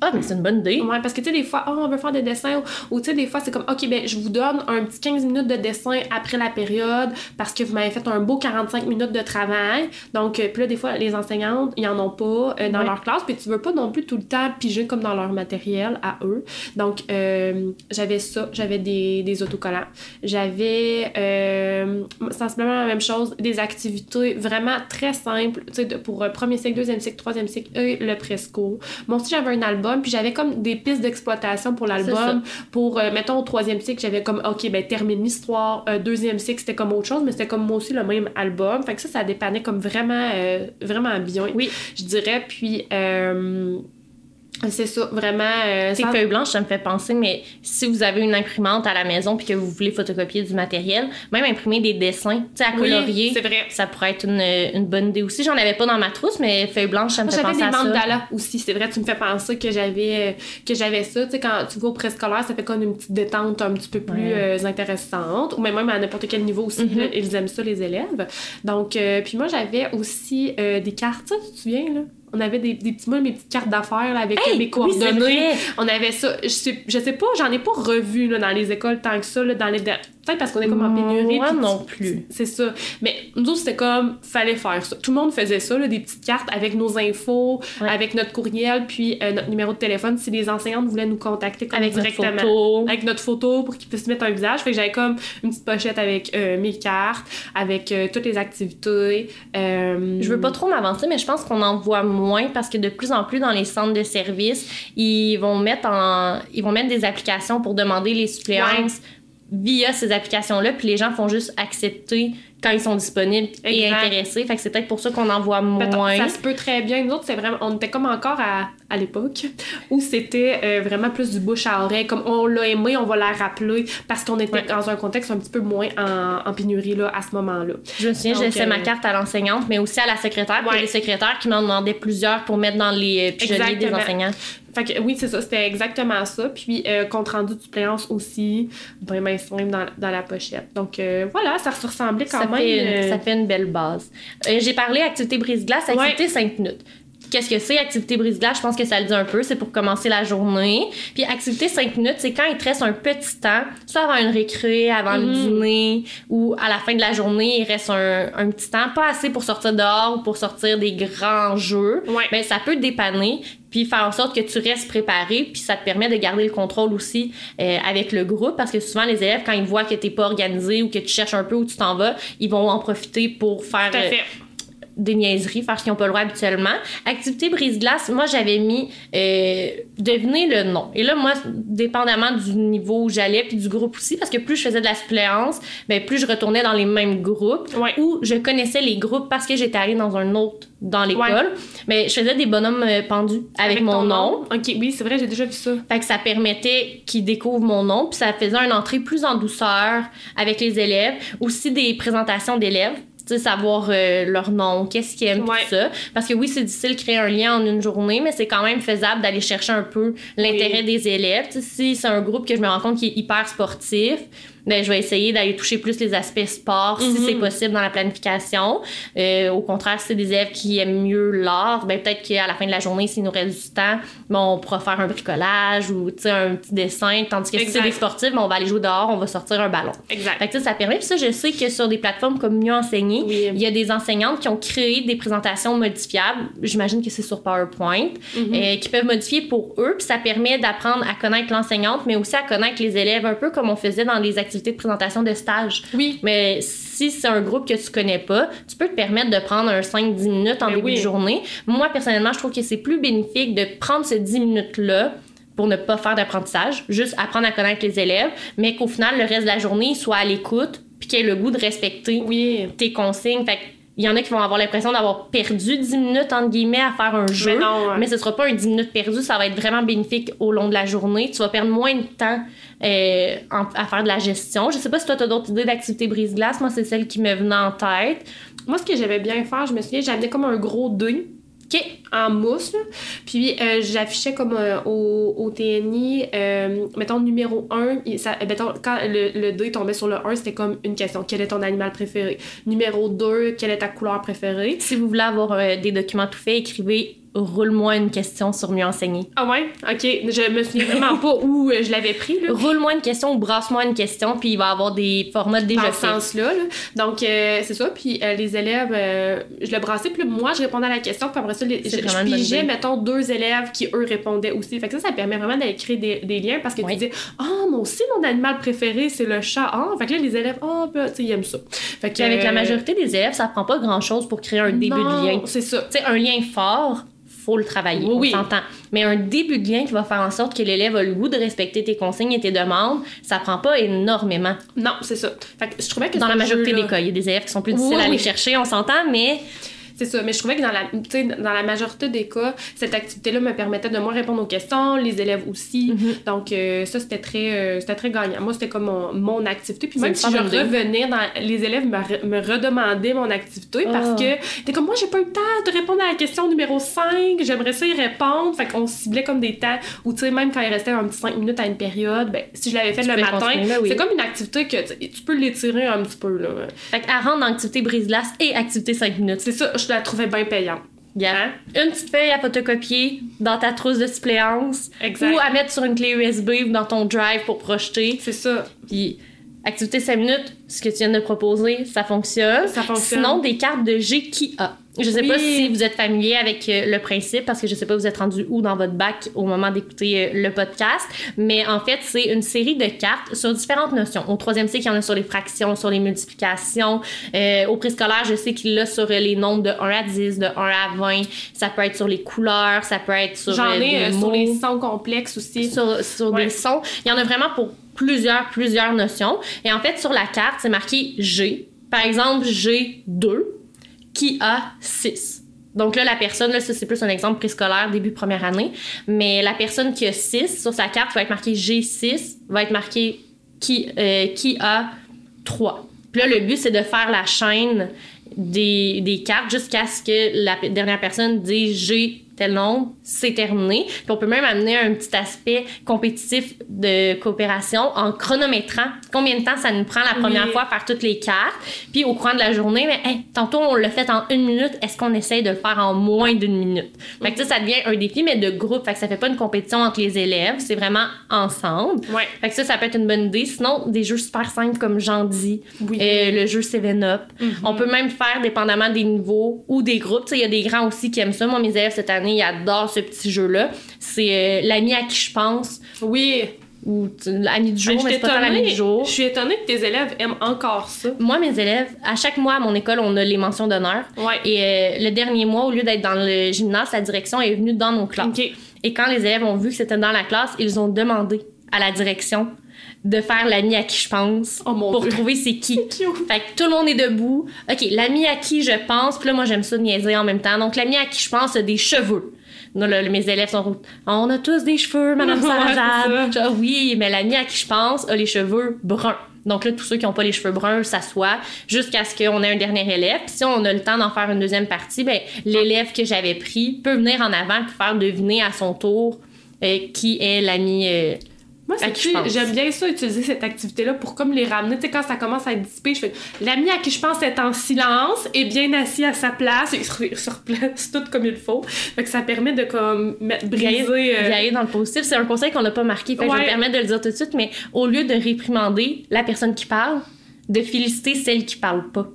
Ah, mais c'est une bonne idée. Ouais, parce que tu sais, des fois, oh, on veut faire des dessins, ou, ou tu sais, des fois, c'est comme, OK, ben, je vous donne un petit 15 minutes de dessin après la période parce que vous m'avez fait un beau 45 minutes de travail. Donc, euh, puis là, des fois, les enseignantes, ils en ont pas euh, dans Ouais. leur classe, puis tu veux pas non plus tout le temps piger comme dans leur matériel à eux. Donc, euh, j'avais ça, j'avais des, des autocollants. J'avais euh, sensiblement la même chose, des activités vraiment très simples, tu sais, pour premier cycle, deuxième cycle, troisième cycle et le presco. Moi aussi, j'avais un album, puis j'avais comme des pistes d'exploitation pour l'album. Pour, euh, mettons, au troisième cycle, j'avais comme, OK, ben, termine l'histoire. Euh, deuxième cycle, c'était comme autre chose, mais c'était comme moi aussi le même album. Fait que ça, ça dépannait comme vraiment, euh, vraiment bien. Oui. Je dirais, puis, euh, c'est ça, vraiment. euh, Ces sans- feuilles blanches, ça me fait penser, mais si vous avez une imprimante à la maison puis que vous voulez photocopier du matériel, même imprimer des dessins, tu sais, à Oui, colorier, c'est vrai. ça pourrait être une, une bonne idée aussi. J'en avais pas dans ma trousse, mais feuilles blanches, ça me Moi, fait j'avais penser des à ça. mandalas aussi. C'est vrai, tu me fais penser que j'avais euh, que j'avais ça. Tu sais, quand tu vas au préscolaire, ça fait comme une petite détente un petit peu plus Ouais. euh, intéressante. Ou même à n'importe quel niveau aussi, Mhm. là, ils aiment ça, les élèves. Donc, euh, puis moi, j'avais aussi euh, des cartes. Tu te souviens, là? On avait des, des petits, moi, mes petites cartes d'affaires là, avec euh, Hey, mes coordonnées. on avait ça. Je sais, je sais pas, j'en ai pas revu là, dans les écoles tant que ça. Là, dans les, Peut-être parce qu'on est comme en pénurie. Moi non plus. c'est ça. Mais nous autres, c'était comme, fallait faire ça. Tout le monde faisait ça, là, des petites cartes avec nos infos, Ouais. avec notre courriel, puis euh, notre numéro de téléphone si les enseignantes voulaient nous contacter comme Avec notre directement. photo. Avec notre photo pour qu'ils puissent mettre un visage. Fait que j'avais comme une petite pochette avec euh, mes cartes, avec euh, toutes les activités. Je veux pas trop m'avancer, mais je pense qu'on en voit moins parce que de plus en plus dans les centres de services, ils vont mettre en, ils vont mettre des applications pour demander les suppléances via ces applications-là, puis les gens font juste accepter quand ils sont disponibles et Exact. intéressés. Fait que c'est peut-être pour ça qu'on en voit moins. Ça se peut très bien. Nous autres, c'est vraiment, on était comme encore à, à l'époque où c'était euh, vraiment plus du bouche à oreille. Comme on l'a aimé, on va la rappeler parce qu'on était Ouais. dans un contexte un petit peu moins en, en pénurie là, à ce moment-là. Je me souviens, Donc, laissais ma euh, carte à l'enseignante, mais aussi à la secrétaire. Puis il y a Ouais. des secrétaires qui m'en demandaient plusieurs pour mettre dans les euh, pigeonniers des enseignants. Fait que oui, c'est ça, c'était exactement ça. Puis euh, compte rendu de suppléance aussi, vraiment simple dans, dans la pochette. Donc euh, voilà, ça se ressemblait quand ça, même. fait une, euh, ça fait une belle base. J'ai parlé activité brise-glace, activité 5 minutes. Qu'est-ce que c'est, activité brise-glace? Je pense que ça le dit un peu. C'est pour commencer la journée. Puis activité 5 minutes, c'est quand il te reste un petit temps, soit avant une récré, avant le Mhm. dîner, ou à la fin de la journée, il reste un, un petit temps. Pas assez pour sortir dehors ou pour sortir des grands jeux. Ouais. Mais ça peut te dépanner puis faire en sorte que tu restes préparé puis ça te permet de garder le contrôle aussi euh, avec le groupe parce que souvent les élèves quand ils voient que t'es pas organisé ou que tu cherches un peu où tu t'en vas ils vont en profiter pour faire euh. Des niaiseries, faire ce qu'ils n'ont pas le droit habituellement. Activité brise-glace, moi j'avais mis euh, devinez le nom. Et là, moi, dépendamment du niveau où j'allais, puis du groupe aussi, parce que plus je faisais de la suppléance, ben, plus je retournais dans les mêmes groupes, Ouais. ou je connaissais les groupes parce que j'étais allée dans un autre dans l'école. Mais je faisais des bonhommes euh, pendus avec, mon ton nom. Ok, oui, c'est vrai, j'ai déjà vu ça. Fait que ça permettait qu'ils découvrent mon nom, puis ça faisait une entrée plus en douceur avec les élèves. Aussi des présentations d'élèves, savoir euh, leur nom, qu'est-ce qu'ils aiment, Ouais. tout ça. Parce que oui, c'est difficile de créer un lien en une journée, mais c'est quand même faisable d'aller chercher un peu l'intérêt des élèves. Tu sais, si c'est un groupe que je me rends compte qui est hyper sportif, ben, je vais essayer d'aller toucher plus les aspects sport si Mhm. c'est possible dans la planification. Euh, au contraire, si c'est des élèves qui aiment mieux l'art, ben peut-être qu'à la fin de la journée, s'il nous reste du temps, ben, on pourra faire un bricolage ou tu sais, un petit dessin. Tandis que si c'est des sportifs, ben, on va aller jouer dehors, on va sortir un ballon. Exact. Fait que ça, ça permet. Puis ça, je sais que sur des plateformes comme Mieux Enseigner, Oui. il y a des enseignantes qui ont créé des présentations modifiables. J'imagine que c'est sur PowerPoint, Mhm. euh, qui peuvent modifier pour eux. Puis ça permet d'apprendre à connaître l'enseignante, mais aussi à connaître les élèves, un peu comme on faisait dans les activités de présentation de stage. Oui. Mais si c'est un groupe que tu connais pas, tu peux te permettre de prendre un 5-10 minutes en Ben début oui. de journée. Moi, personnellement, je trouve que c'est plus bénéfique de prendre ces 10 minutes-là pour ne pas faire d'apprentissage, juste apprendre à connaître les élèves, mais qu'au final, le reste de la journée, soit à l'écoute, puis qu'il ait le goût de respecter Oui. tes consignes. Fait il y en a qui vont avoir l'impression d'avoir perdu 10 minutes, entre guillemets, à faire un jeu. Mais non. Mais ce sera pas un 10 minutes perdu, ça va être vraiment bénéfique au long de la journée. Tu vas perdre moins de temps euh, en- à faire de la gestion. Je sais pas si toi, tu as d'autres idées d'activité brise-glace. Moi, c'est celle qui me venait en tête. Moi, ce que j'avais bien faire, je me souviens, j'amenais comme un gros dé OK. en mousse. là. Puis euh, j'affichais comme euh, au, au TNI, euh, mettons numéro 1, ça, euh, mettons, quand le, le dé tombait sur le 1, c'était comme une question. Quel est ton animal préféré? Numéro 2, quelle est ta couleur préférée? Si vous voulez avoir euh, des documents tout faits, écrivez Roule-moi une question sur mieux enseigner. Ah ouais? Ok, je me souviens vraiment pas où euh, je l'avais pris. Roule-moi une question ou brasse-moi une question, puis il va y avoir des formats dans déjà ce faits. sens-là. là. Donc, euh, c'est ça. Puis euh, les élèves, euh, je le brassais, puis moi, je répondais à la question, puis après ça, les- je, je pigeais, mettons, deux élèves qui, eux, répondaient aussi. Fait que ça, ça permet vraiment d'aller créer des, des liens parce que Oui. tu dis, ah, moi aussi, mon animal préféré, c'est le chat. Ah, fait que là, les élèves, ah, ben, tu sais, ils aiment ça. Fait que, avec la majorité des élèves, ça prend pas grand-chose pour créer un début non, de lien. C'est ça. Tu sais, un lien fort, faut le travailler, Oui, on s'entend. Mais un début de lien qui va faire en sorte que l'élève a le goût de respecter tes consignes et tes demandes, ça prend pas énormément. Non, c'est ça. Fait que je trouvais que Dans la majorité des cas, il y a des élèves qui sont plus difficiles Oui, à aller chercher, on s'entend, mais C'est ça, mais je trouvais que dans la, dans la majorité des cas, cette activité-là me permettait de moins répondre aux questions, les élèves aussi. Mm-hmm. Donc, euh, ça, c'était très, euh, c'était très gagnant. Moi, c'était comme mon, mon activité. Puis même si je revenais, dans, les élèves me, re- me redemandaient mon activité Ah. parce que t'es comme, moi, j'ai pas eu le temps de répondre à la question numéro 5, j'aimerais ça y répondre. Fait qu'on ciblait comme des temps où, tu sais, même quand il restait un petit 5 minutes à une période, ben, si je l'avais fait Tu le matin, ben oui. c'est comme une activité que tu, peux l'étirer un petit peu, là. fait à rendre activité brise-glace et activité 5 minutes. C'est ça, je la trouvais bien payante. Gars, Hein? Une petite feuille à photocopier dans ta trousse de suppléance Exact. ou à mettre sur une clé USB ou dans ton drive pour projeter. C'est ça. Puis activité 5 minutes, ce que tu viens de proposer, ça fonctionne. Ça fonctionne. Sinon, des cartes de G qui a. Je sais pas si vous êtes familier avec euh, le principe parce que je sais pas vous êtes rendu où dans votre bac au moment d'écouter euh, le podcast, mais en fait, c'est une série de cartes sur différentes notions. Au troisième cycle, il y en a sur les fractions, sur les multiplications. Euh, au préscolaire, je sais qu'il l'a sur euh, les nombres de 1 à 10, de 1 à 20. Ça peut être sur les couleurs, ça peut être sur J'en euh, ai des euh, sur les sons complexes aussi. sur, sur Ouais. des sons. Il y en a vraiment pour plusieurs, plusieurs notions. Et en fait, sur la carte, c'est marqué G. Par exemple, G 2 qui a 6. Donc là, la personne, là, ça c'est plus un exemple préscolaire, début première année, mais la personne qui a 6 sur sa carte va être marqué G6, va être marqué qui, euh, qui a 3. Puis là, le but, c'est de faire la chaîne des, des cartes jusqu'à ce que la dernière personne dise G tel nombre, c'est terminé. Puis on peut même amener un petit aspect compétitif de coopération en chronométrant combien de temps ça nous prend la première Oui. fois à faire toutes les cartes. Puis au courant de la journée, mais hey, tantôt on l'a fait en une minute, est-ce qu'on essaye de le faire en moins d'une minute? Fait que ça, ça devient un défi, mais de groupe. Fait que ça fait pas une compétition entre les élèves, c'est vraiment ensemble. Ouais. Fait que ça, ça peut être une bonne idée. Sinon, des jeux super simples comme j'en dis, Oui. euh, le jeu 7-Up. On peut même faire, dépendamment des niveaux ou des groupes, il y a des grands aussi qui aiment ça. Moi, mes élèves cette année, ils adorent ce petit jeu-là. C'est euh, l'ami à qui je pense, Oui. ou l'ami du jour, mais c'est pas l'ami du jour. Je suis étonnée que tes élèves aiment encore ça. Moi, mes élèves, à chaque mois à mon école, on a les mentions d'honneur. Ouais. Et euh, le dernier mois, au lieu d'être dans le gymnase, la direction est venue dans nos classes. OK. Et quand les élèves ont vu que c'était dans la classe, ils ont demandé à la direction de faire l'ami à qui je pense Oh mon pour Dieu. trouver c'est qui. Fait que tout le monde est debout. OK, l'ami à qui je pense, puis là, moi, j'aime ça niaiser en même temps. Donc, l'ami à qui je pense a des cheveux. Non, là, mes élèves sont On a tous des cheveux, Madame Ouais, Sarajab. ça. Genre, oui, mais l'ami à qui je pense a les cheveux bruns. Donc là, tous ceux qui n'ont pas les cheveux bruns s'assoient jusqu'à ce qu'on ait un dernier élève. Puis si on a le temps d'en faire une deuxième partie, ben, l'élève que j'avais pris peut venir en avant pour faire deviner à son tour euh, qui est l'ami. euh, Moi, j'aime bien ça, utiliser cette activité-là pour comme les ramener. Tu sais, quand ça commence à être dissipé, je fais l'ami à qui je pense est en silence et bien assis à sa place et il se, il se replace tout comme il faut. Fait que ça permet de comme briser. euh, aller dans le positif. C'est un conseil qu'on n'a pas marqué. Fait que je me permettre de le dire tout de suite, mais au lieu de réprimander la personne qui parle, de féliciter celle qui parle pas.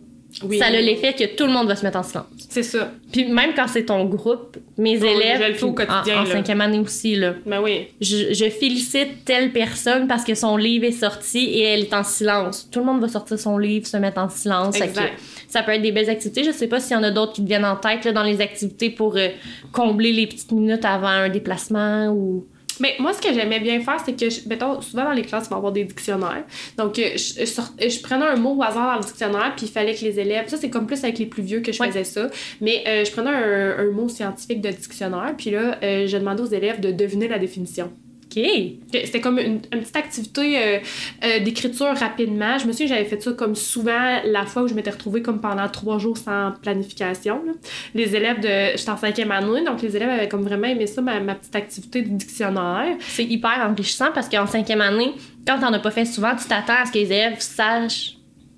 Oui. Ça a l'effet que tout le monde va se mettre en silence. C'est ça. Puis même quand c'est ton groupe, mes Oh, élèves, au quotidien, en, en cinquième année aussi, là, Ben oui. je, je félicite telle personne parce que son livre est sorti et elle est en silence. Tout le monde va sortir son livre, se mettre en silence. Exact. ça peut être des belles activités. Je sais pas s'il y en a d'autres qui te viennent en tête là, dans les activités pour euh, combler les petites minutes avant un déplacement ou. Mais moi, ce que j'aimais bien faire, c'est que, je- mettons, souvent dans les classes, il va y avoir des dictionnaires. Donc, euh, je, je sort- je prenais un mot au hasard dans le dictionnaire, puis il fallait que les élèves. Ça, c'est comme plus avec les plus vieux que je Ouais. faisais ça. Mais euh, je prenais un, un mot scientifique de dictionnaire, puis là, euh, je demandais aux élèves de deviner la définition. OK. C'était comme une, une petite activité euh, euh, d'écriture rapidement. Je me souviens que j'avais fait ça comme souvent la fois où je m'étais retrouvée comme pendant trois jours sans planification. là. Les élèves de... J'étais en cinquième année, donc les élèves avaient comme vraiment aimé ça, ma, ma petite activité de dictionnaire. C'est hyper enrichissant parce qu'en cinquième année, quand t'en as pas fait souvent, tu t'attends à ce que les élèves sachent,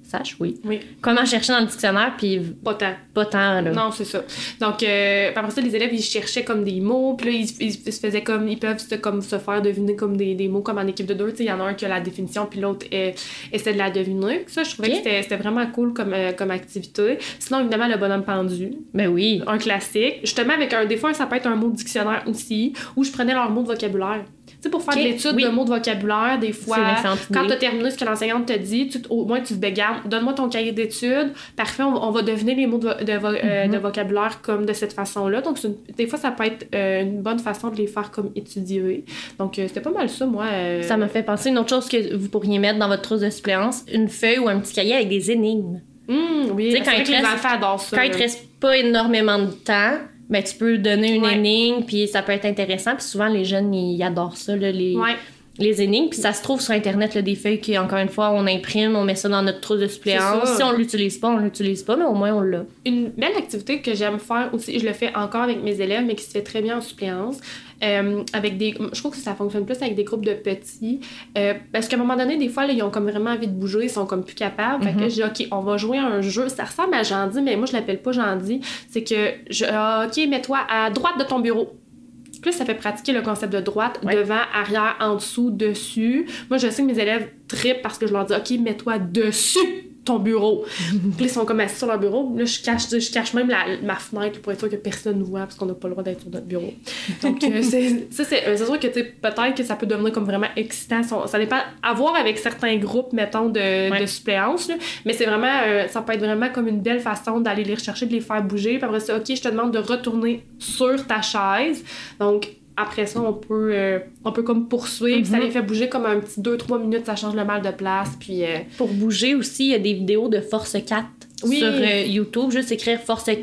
sachent, oui, Oui. comment chercher dans le dictionnaire, puis Pas tant. pas tant, là. Non, c'est ça. Donc, euh, après ça, les élèves, ils cherchaient comme des mots, puis là, ils, ils- ils se faisaient comme, ils peuvent se, comme, se faire deviner comme des, des mots, comme en équipe de deux. Tu sais, il y en a un qui a la définition, puis l'autre euh, essaie de la deviner. Ça, je trouvais que c'était c'était vraiment cool comme, euh, comme activité. Sinon, évidemment, le bonhomme pendu, Ben oui. un classique. Justement, avec un, des fois, ça peut être un mot de dictionnaire aussi, où je prenais leur mot de vocabulaire. Tu sais, pour faire Ok, de l'étude oui. de mots de vocabulaire, des fois, quand tu as terminé ce que l'enseignante te dit, tu, te- au moins tu te bégardes. Donne-moi ton cahier d'études. Parfait, on, va- on va deviner les mots de, vo- de vo- euh, Mhm. de vocabulaire comme de cette façon-là. Donc, une- des fois, ça peut être euh, une bonne façon de les faire comme étudier. Donc, euh, c'était pas mal ça, moi. euh, Ça me fait penser à une autre chose que vous pourriez mettre dans votre trousse de suppléance, une feuille ou un petit cahier avec des énigmes. Hum, oui, quand il les reste- enfants adorent ça. Quand il te reste pas énormément de temps, ben tu peux donner une Ouais. énigme, puis ça peut être intéressant. Puis souvent, les jeunes, ils adorent ça, là, les, Ouais. Les énigmes. Puis ça se trouve sur Internet, là, des feuilles qui, encore une fois, on imprime, on met ça dans notre trousse de suppléance. Si on l'utilise pas, on l'utilise pas, mais au moins on l'a. Une belle activité que j'aime faire aussi, je le fais encore avec mes élèves, mais qui se fait très bien en suppléance. euh, avec des, je trouve que ça fonctionne plus avec des groupes de petits. euh, parce qu'à un moment donné, des fois, là, ils ont comme vraiment envie de bouger, ils sont comme plus capables. Fait que Mhm. je dis, OK, on va jouer à un jeu. Ça ressemble à Jandy, mais moi, je l'appelle pas Jandy. C'est que, je, ah, OK, mets-toi à droite de ton bureau. Puis là, ça fait pratiquer le concept de droite, Ouais. devant, arrière, en dessous, dessus. Moi, je sais que mes élèves trippent parce que je leur dis, OK, mets-toi dessus ton bureau. Puis ils sont comme assis sur leur bureau. Là, je cache, je cache même la, ma fenêtre pour être sûr que personne ne voit parce qu'on n'a pas le droit d'être sur notre bureau. Donc, euh, c'est, ça, c'est, euh, c'est sûr que, peut-être que ça peut devenir comme vraiment excitant. Ça, ça dépend à voir avec certains groupes, mettons, de, Ouais. de suppléance. là. Mais c'est vraiment, euh, ça peut être vraiment comme une belle façon d'aller les rechercher, de les faire bouger. Puis après ça, OK, je te demande de retourner sur ta chaise. Donc, après ça, on peut, euh, on peut comme poursuivre. Ça Mhm. les fait bouger comme un petit 2-3 minutes, ça change le mal de place. Puis, euh, Pour bouger aussi, il y a des vidéos de Force 4 Oui. sur euh, YouTube. Juste écrire Force 4.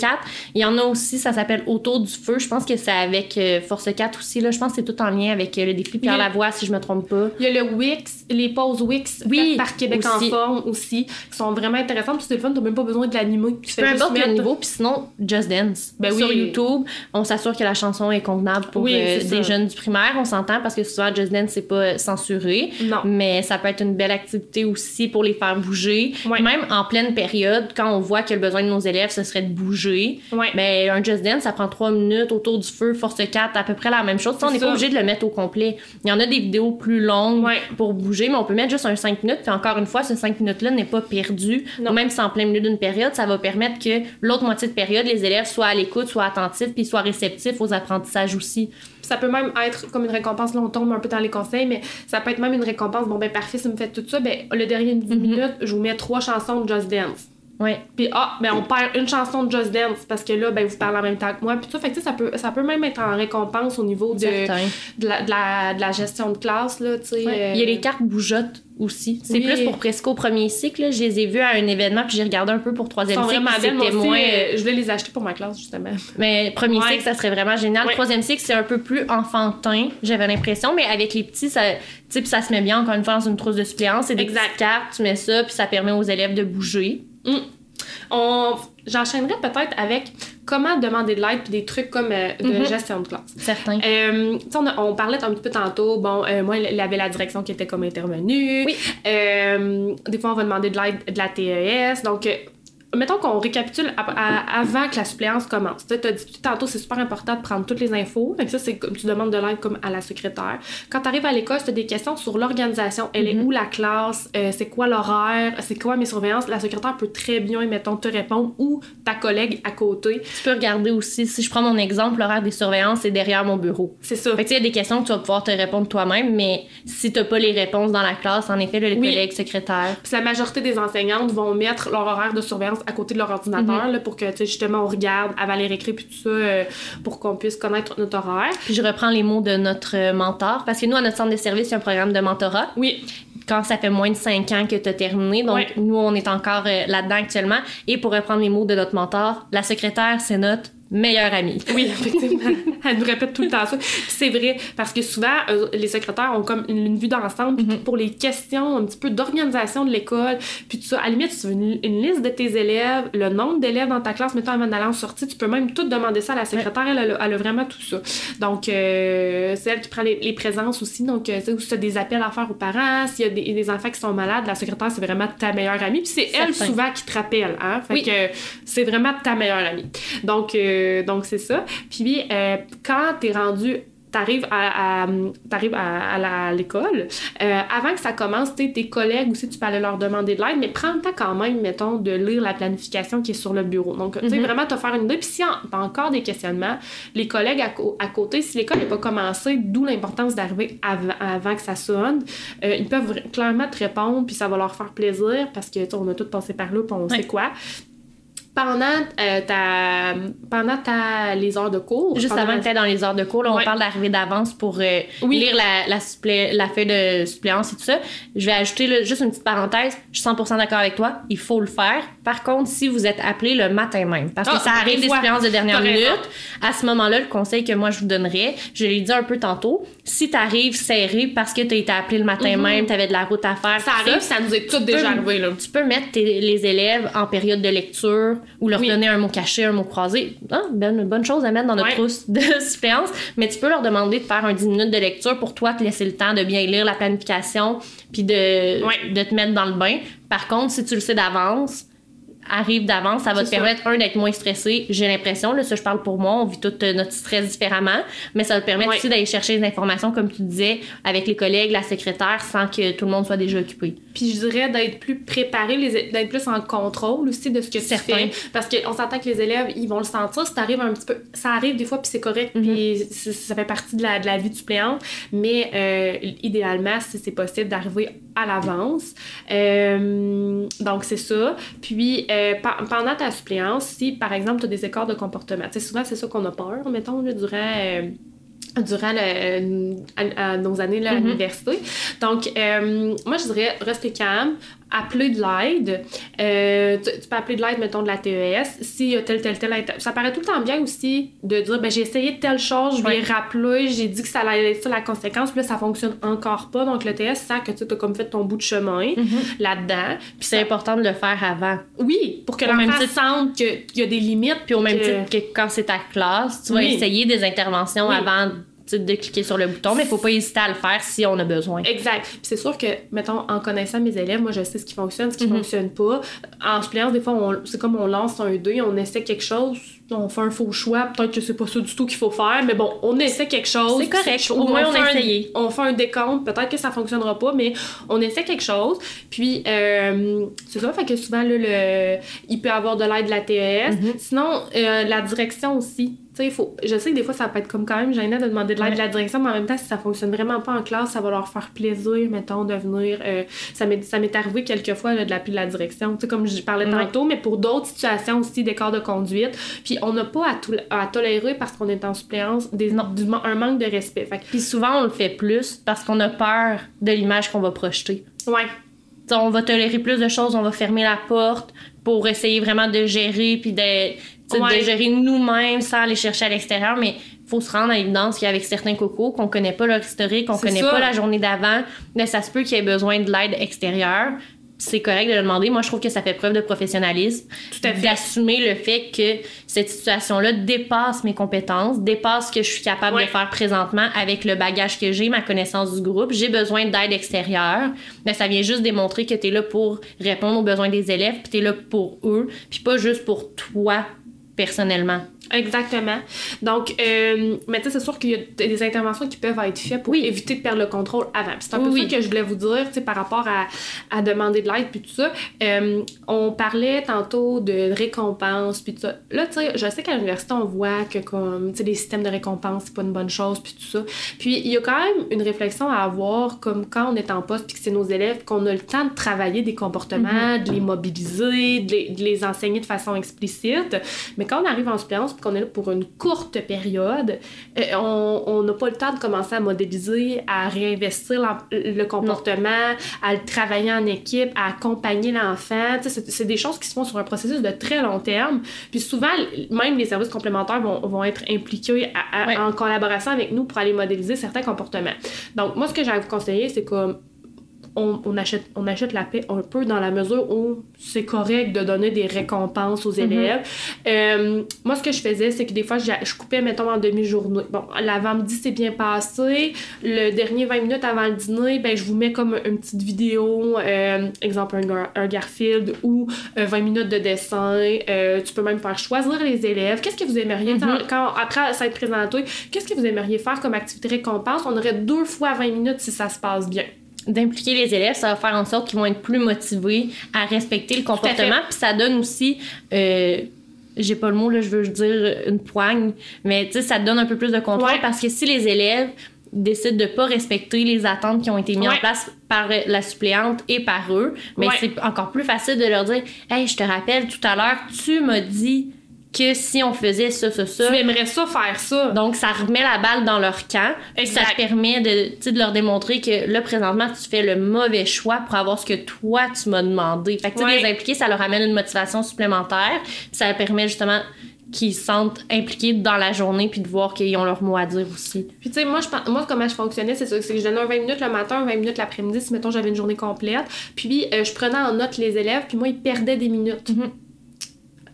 Il y en a aussi, ça s'appelle Autour du feu. Je pense que c'est avec euh, Force 4 aussi. Là. Je pense que c'est tout en lien avec euh, le défi Pierre Oui. Lavoie, si je me trompe pas. Il y a le Wix, les pauses Wix Oui, par Québec aussi. en forme aussi, qui sont vraiment intéressantes. Puis c'est le fun, t'as même pas besoin de l'animer. Peu importe le mettre- niveau, puis sinon, Just Dance. Ben Sur oui. YouTube, on s'assure que la chanson est convenable pour des ça. jeunes du primaire. On s'entend parce que souvent, Just Dance, c'est pas censuré. Non. Mais ça peut être une belle activité aussi pour les faire bouger. Ouais. Même en pleine période, quand on voit que le besoin de nos élèves, ce serait de bouger. Ouais. Ben, un Just Dance, ça prend trois minutes autour du feu, force 4, à peu près la même chose. On n'est pas obligé de le mettre au complet. Il y en a des vidéos plus longues Ouais. pour bouger, mais on peut mettre juste un 5 minutes. Puis encore une fois, ce 5 minutes-là n'est pas perdu. Non. Même si c'est en plein milieu d'une période, ça va permettre que l'autre moitié de période, les élèves soient à l'écoute, soient attentifs, puis soient réceptifs aux apprentissages aussi. Ça peut même être comme une récompense, là on tombe un peu dans les conseils, mais ça peut être même une récompense. Bon ben parfait, si vous me faites tout ça, ben le dernier 10 Mhm. minutes, je vous mets trois chansons de Just Dance. Ouais. Puis ah, ben on perd une chanson de Just Dance parce que là, ben vous parlez en même temps que moi. Puis ça, fait que ça peut, ça peut même être en récompense au niveau de, de, la, de, la, de la gestion de classe, là, tu sais. Ouais. euh, Il y a les cartes bougeottes aussi. C'est Oui. plus pour presque au premier cycle. là. Je les ai vues à un événement, puis j'ai regardé un peu pour troisième cycle. C'était moins. euh, je voulais les acheter pour ma classe, justement. Mais premier Ouais. cycle, ça serait vraiment génial. Ouais. Troisième cycle, c'est un peu plus enfantin, j'avais l'impression. Mais avec les petits, ça, tu sais, puis ça se met bien, encore une fois, dans une trousse de suppléance. C'est des Exact. petites cartes, tu mets ça, puis ça permet aux élèves de bouger. On... J'enchaînerais peut-être avec comment demander de l'aide puis des trucs comme euh, de Mhm. gestion de classe. Certains. Euh, on, a- on parlait un petit peu tantôt, bon, euh, moi, il y avait la direction qui était comme intervenue. Oui. Des fois, on va demander de l'aide de la TES. Donc, euh, mettons qu'on récapitule à- à- avant que la suppléance commence. Tu as dit tantôt, c'est super important de prendre toutes les infos. Donc, ça, c'est comme tu demandes de l'aide comme à la secrétaire. Quand tu arrives à l'école, tu as des questions sur l'organisation. Elle est Mhm. où la classe? Euh, c'est quoi l'horaire? C'est quoi mes surveillances? La secrétaire peut très bien, mettons, te répondre ou ta collègue à côté. Tu peux regarder aussi, si je prends mon exemple, l'horaire des surveillances, c'est derrière mon bureau. C'est ça. Fait que, tu il y a des questions que tu vas pouvoir te répondre toi-même, mais si t'as pas les réponses dans la classe, en effet, le Oui. collègue secrétaire. Puis la majorité des enseignantes vont mettre leur horaire de surveillance à côté de leur ordinateur, là, pour que, justement, on regarde avant les récré puis tout ça, euh, pour qu'on puisse connaître notre horaire. Puis je reprends les mots de notre euh, mentor, parce que nous, à notre centre de service, il y a un programme de mentorat. Oui. Quand ça fait moins de 5 ans que tu as terminé, donc Ouais. nous, on est encore euh, là-dedans actuellement. Et pour reprendre les mots de notre mentor, la secrétaire, c'est notre meilleure amie. Oui, effectivement. Elle nous répète tout le temps ça. C'est vrai, parce que souvent, euh, les secrétaires ont comme une, une vue d'ensemble. Puis pour les questions, un petit peu d'organisation de l'école, puis tout ça, à la limite, tu veux une, une liste de tes élèves, le nombre d'élèves dans ta classe, mettons avant d'aller en sortie, tu peux même tout demander ça à la secrétaire. Elle, a, elle a vraiment tout ça. Donc, euh, c'est elle qui prend les, les présences aussi. Donc, euh, si tu as des appels à faire aux parents, s'il y a des, des enfants qui sont malades, la secrétaire, c'est vraiment ta meilleure amie. Puis c'est elle souvent qui te rappelle. Hein? Fait Oui. que c'est vraiment ta meilleure amie. Donc, euh, donc c'est ça. Puis, euh, quand t'es rendu t'arrives à, à, t'arrives à, à la- à l'école, euh, avant que ça commence, tu tes collègues aussi, tu peux aller leur demander de l'aide, mais prends le temps quand même, mettons, de lire la planification qui est sur le bureau. Donc, tu sais, Mhm. vraiment te faire une idée. Puis si t'as encore des questionnements, les collègues à, côté, si l'école n'est pas commencée, d'où l'importance d'arriver avant, avant que ça sonne, euh, ils peuvent clairement te répondre, puis ça va leur faire plaisir, parce que, tu on a tous passé par là, puis on Ouais. sait quoi pendant euh, ta pendant ta les heures de cours Juste avant la- que tu dans les heures de cours, là, on Ouais. parle d'arriver d'avance pour euh, Oui. lire la, la, supplé- la feuille de suppléance et tout ça. Je vais ajouter là, juste une petite parenthèse. Je suis 100% d'accord avec toi. Il faut le faire. Par contre, si vous êtes appelé le matin même, parce que Ah, ça arrive des suppléances de dernière minute, à ce moment-là, le conseil que moi je vous donnerais, je l'ai dit un peu tantôt, si tu arrives serré parce que tu as été appelé le matin même, tu avais de la route à faire, ça arrive ça nous est tout déjà arrivé là tu peux mettre tes- les élèves en période de lecture ou leur Oui. donner un mot caché, un mot croisé. Ah, bonne, bonne chose à mettre dans notre Ouais. trousse de suppléance. Mais tu peux leur demander de faire un 10 minutes de lecture pour toi te laisser le temps de bien lire la planification puis de, Ouais. de te mettre dans le bain. Par contre, si tu le sais d'avance, arrive d'avance, ça va te permettre, un, d'être moins stressé. J'ai l'impression, là, ça je parle pour moi, on vit tout euh, notre stress différemment, mais ça va te permettre aussi d'aller chercher des informations, comme tu disais, avec les collègues, la secrétaire, sans que tout le monde soit déjà occupé. puis je dirais d'être plus préparé d'être plus en contrôle aussi de ce que Certain. tu fais parce qu'on s'entend que les élèves ils vont le sentir ça arrive un petit peu ça arrive des fois puis c'est correct Mhm. puis ça fait partie de la, de la vie du suppléante mais euh, idéalement si c'est possible d'arriver à l'avance Euh, donc c'est ça puis euh, pe- pendant ta suppléance si par exemple tu as des écarts de comportement tu sais souvent c'est ça qu'on a peur mettons là, durant euh, durant le- à- à nos années là, à Mhm. l'université. Donc, euh, moi, je dirais, rester calme, appeler de l'aide. Euh, tu, tu peux appeler de l'aide, mettons, de la TES. S'il y a tel, tel, tel... Ça paraît tout le temps bien aussi de dire, ben j'ai essayé telle chose, je lui ai Ouais. rappelé, j'ai dit que ça allait être ça la conséquence, puis là, ça fonctionne encore pas. Donc, le TS sent que tu as comme fait ton bout de chemin là-dedans. Puis c'est important de le faire avant. Oui, pour que l'enfant titre- sente qu'il y a des limites. Puis au même que- titre que quand c'est ta classe, tu vas Oui. essayer des interventions Oui. avant de cliquer sur le bouton, mais il faut pas hésiter à le faire si on a besoin. Exact. Puis c'est sûr que, mettons, en connaissant mes élèves, moi, je sais ce qui fonctionne, ce qui Mhm. fonctionne pas. En suppléance, des fois, on- c'est comme on lance un dé, on essaie quelque chose, on fait un faux choix, peut-être que c'est pas ça du tout qu'il faut faire, mais bon, on essaie quelque chose. C'est correct. Au moins, on fait a un- essayé. on fait un décompte, peut-être que ça fonctionnera pas, mais on essaie quelque chose. Puis, euh, c'est ça, fait que souvent, là, le, il peut avoir de l'aide de la TES. Mhm. Sinon, euh, la direction aussi. Faut, je sais que des fois, ça peut être comme quand même gênant de demander de l'aide Ouais. de la direction, mais en même temps, si ça fonctionne vraiment pas en classe, ça va leur faire plaisir, mettons, de venir. euh, ça m'est arrivé quelques fois là, de l'appeler de la direction, comme je parlais Ouais. tantôt, mais pour d'autres situations aussi, d'écart de conduite. Puis on n'a pas à, tout- à tolérer parce qu'on est en suppléance des, du un manque de respect. Fait que, Puis souvent, on le fait plus parce qu'on a peur de l'image qu'on va projeter. ouais. On va tolérer plus de choses, on va fermer la porte pour essayer vraiment de gérer puis de, Ouais. de gérer nous-mêmes sans aller chercher à l'extérieur. Mais faut se rendre à l'évidence qu'avec certains cocos, qu'on connaît pas leur historique, qu'on connaît ça. pas la journée d'avant, mais ça se peut qu'il y ait besoin de l'aide extérieure. C'est correct de le demander. Moi, je trouve que ça fait preuve de professionnalisme. Tout à fait. D'assumer le fait que cette situation-là dépasse mes compétences, dépasse ce que je suis capable Ouais. de faire présentement avec le bagage que j'ai, ma connaissance du groupe. J'ai besoin d'aide extérieure. Mais ça vient juste démontrer que tu es là pour répondre aux besoins des élèves, puis tu es là pour eux, puis pas juste pour toi personnellement. Exactement. Donc, euh, mais tu sais, c'est sûr qu'il y a des interventions qui peuvent être faites pour éviter de perdre le contrôle avant. C'est un peu Oui, ça que je voulais vous dire, tu sais, par rapport à, à demander de l'aide puis tout ça. Euh, on parlait tantôt de récompense puis tout ça. Là, tu sais, je sais qu'à l'université, on voit que comme, tu sais, les systèmes de récompense, c'est pas une bonne chose puis tout ça. Puis il y a quand même une réflexion à avoir comme quand on est en poste puis que c'est nos élèves qu'on a le temps de travailler des comportements, de les mobiliser, de les, de les enseigner de façon explicite. Mais quand on arrive en suppléance qu'on est là pour une courte période, euh, on n'a pas le temps de commencer à modéliser, à réinvestir le comportement, à le travailler en équipe, à accompagner l'enfant. C'est des choses qui se font sur un processus de très long terme. Puis souvent, même les services complémentaires vont, vont être impliqués à- à- Ouais. en collaboration avec nous pour aller modéliser certains comportements. Donc, moi, ce que j'ai à vous conseiller, c'est comme on, on achète, on achète la paix un peu dans la mesure où c'est correct de donner des récompenses aux élèves. Euh, moi, ce que je faisais, c'est que des fois, je coupais, mettons, en demi-journée. Bon, l'avant-midi, c'est bien passé. Le dernier 20 minutes avant le dîner, ben, je vous mets comme une petite vidéo, euh, exemple, un, Gar- un Garfield ou euh, 20 minutes de dessin. Euh, tu peux même faire choisir les élèves. Qu'est-ce que vous aimeriez, quand- quand, après s'être présenté, qu'est-ce que vous aimeriez faire comme activité récompense? On aurait deux fois 20 minutes si ça se passe bien. D'impliquer les élèves, ça va faire en sorte qu'ils vont être plus motivés à respecter le comportement. Puis ça donne aussi, euh, j'ai pas le mot là, je veux dire une poigne, mais tu sais, ça donne un peu plus de contrôle Ouais. parce que si les élèves décident de pas respecter les attentes qui ont été mises Ouais. en place par la suppléante et par eux, mais Ouais. c'est encore plus facile de leur dire Hey, je te rappelle tout à l'heure, tu m'as dit que si on faisait ça, ça, ça, Tu aimerais ça faire ça. donc, ça remet la balle dans leur camp. Puis Ça Exact. permet de, de leur démontrer que là, présentement, tu fais le mauvais choix pour avoir ce que toi, tu m'as demandé. Fait que, Ouais. les impliquer, ça leur amène une motivation supplémentaire. Puis ça permet justement qu'ils se sentent impliqués dans la journée puis de voir qu'ils ont leur mot à dire aussi. Puis tu sais, moi, je, moi, comment je fonctionnais, c'est ça, c'est que je donnais un 20 minutes le matin, un 20 minutes l'après-midi, si mettons j'avais une journée complète. Puis euh, je prenais en note les élèves, puis moi, ils perdaient des minutes. Mhm.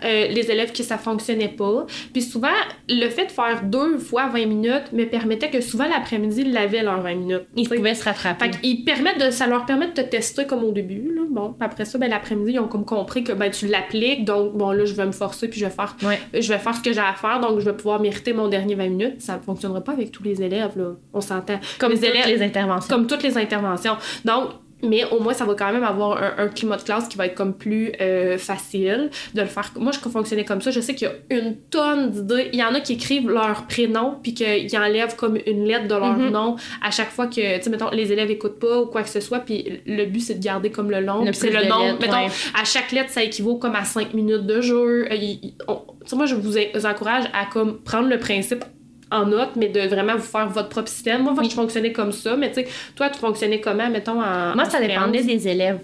Euh, les élèves qui ça fonctionnait pas. Puis souvent, le fait de faire deux fois 20 minutes me permettait que souvent l'après-midi, ils l'avaient leurs 20 minutes. Ils pouvaient se rattraper. Fait qu'ils permettent de, ça leur permet de te tester comme au début. Là. Bon, après ça, ben, l'après-midi, ils ont comme compris que ben, tu l'appliques. Donc, bon, là, je vais me forcer puis je vais faire Ouais. je vais faire ce que j'ai à faire, donc je vais pouvoir mériter mon dernier 20 minutes. Ça ne fonctionnera pas avec tous les élèves, là. On s'entend. Comme les toutes élèves, les interventions. comme toutes les interventions. Donc, mais au moins, ça va quand même avoir un, un climat de classe qui va être comme plus euh, facile de le faire. Moi, je fonctionnais comme ça. Je sais qu'il y a une tonne d'idées. Il y en a qui écrivent leur prénom puis qu'ils enlèvent comme une lettre de leur Mhm. nom à chaque fois que, tu sais, mettons, les élèves écoutent pas ou quoi que ce soit. Puis le but, c'est de garder comme le long. C'est le de nom. lettres, mettons, ouais. à chaque lettre, ça équivaut comme à 5 minutes de jeu. Euh, tu sais, moi, je vous en- encourage à comme prendre le principe en note, mais de vraiment vous faire votre propre système. Moi, je fonctionnais comme ça, mais tu sais, toi, tu fonctionnais comment, mettons, en. Moi, ça dépendait des élèves.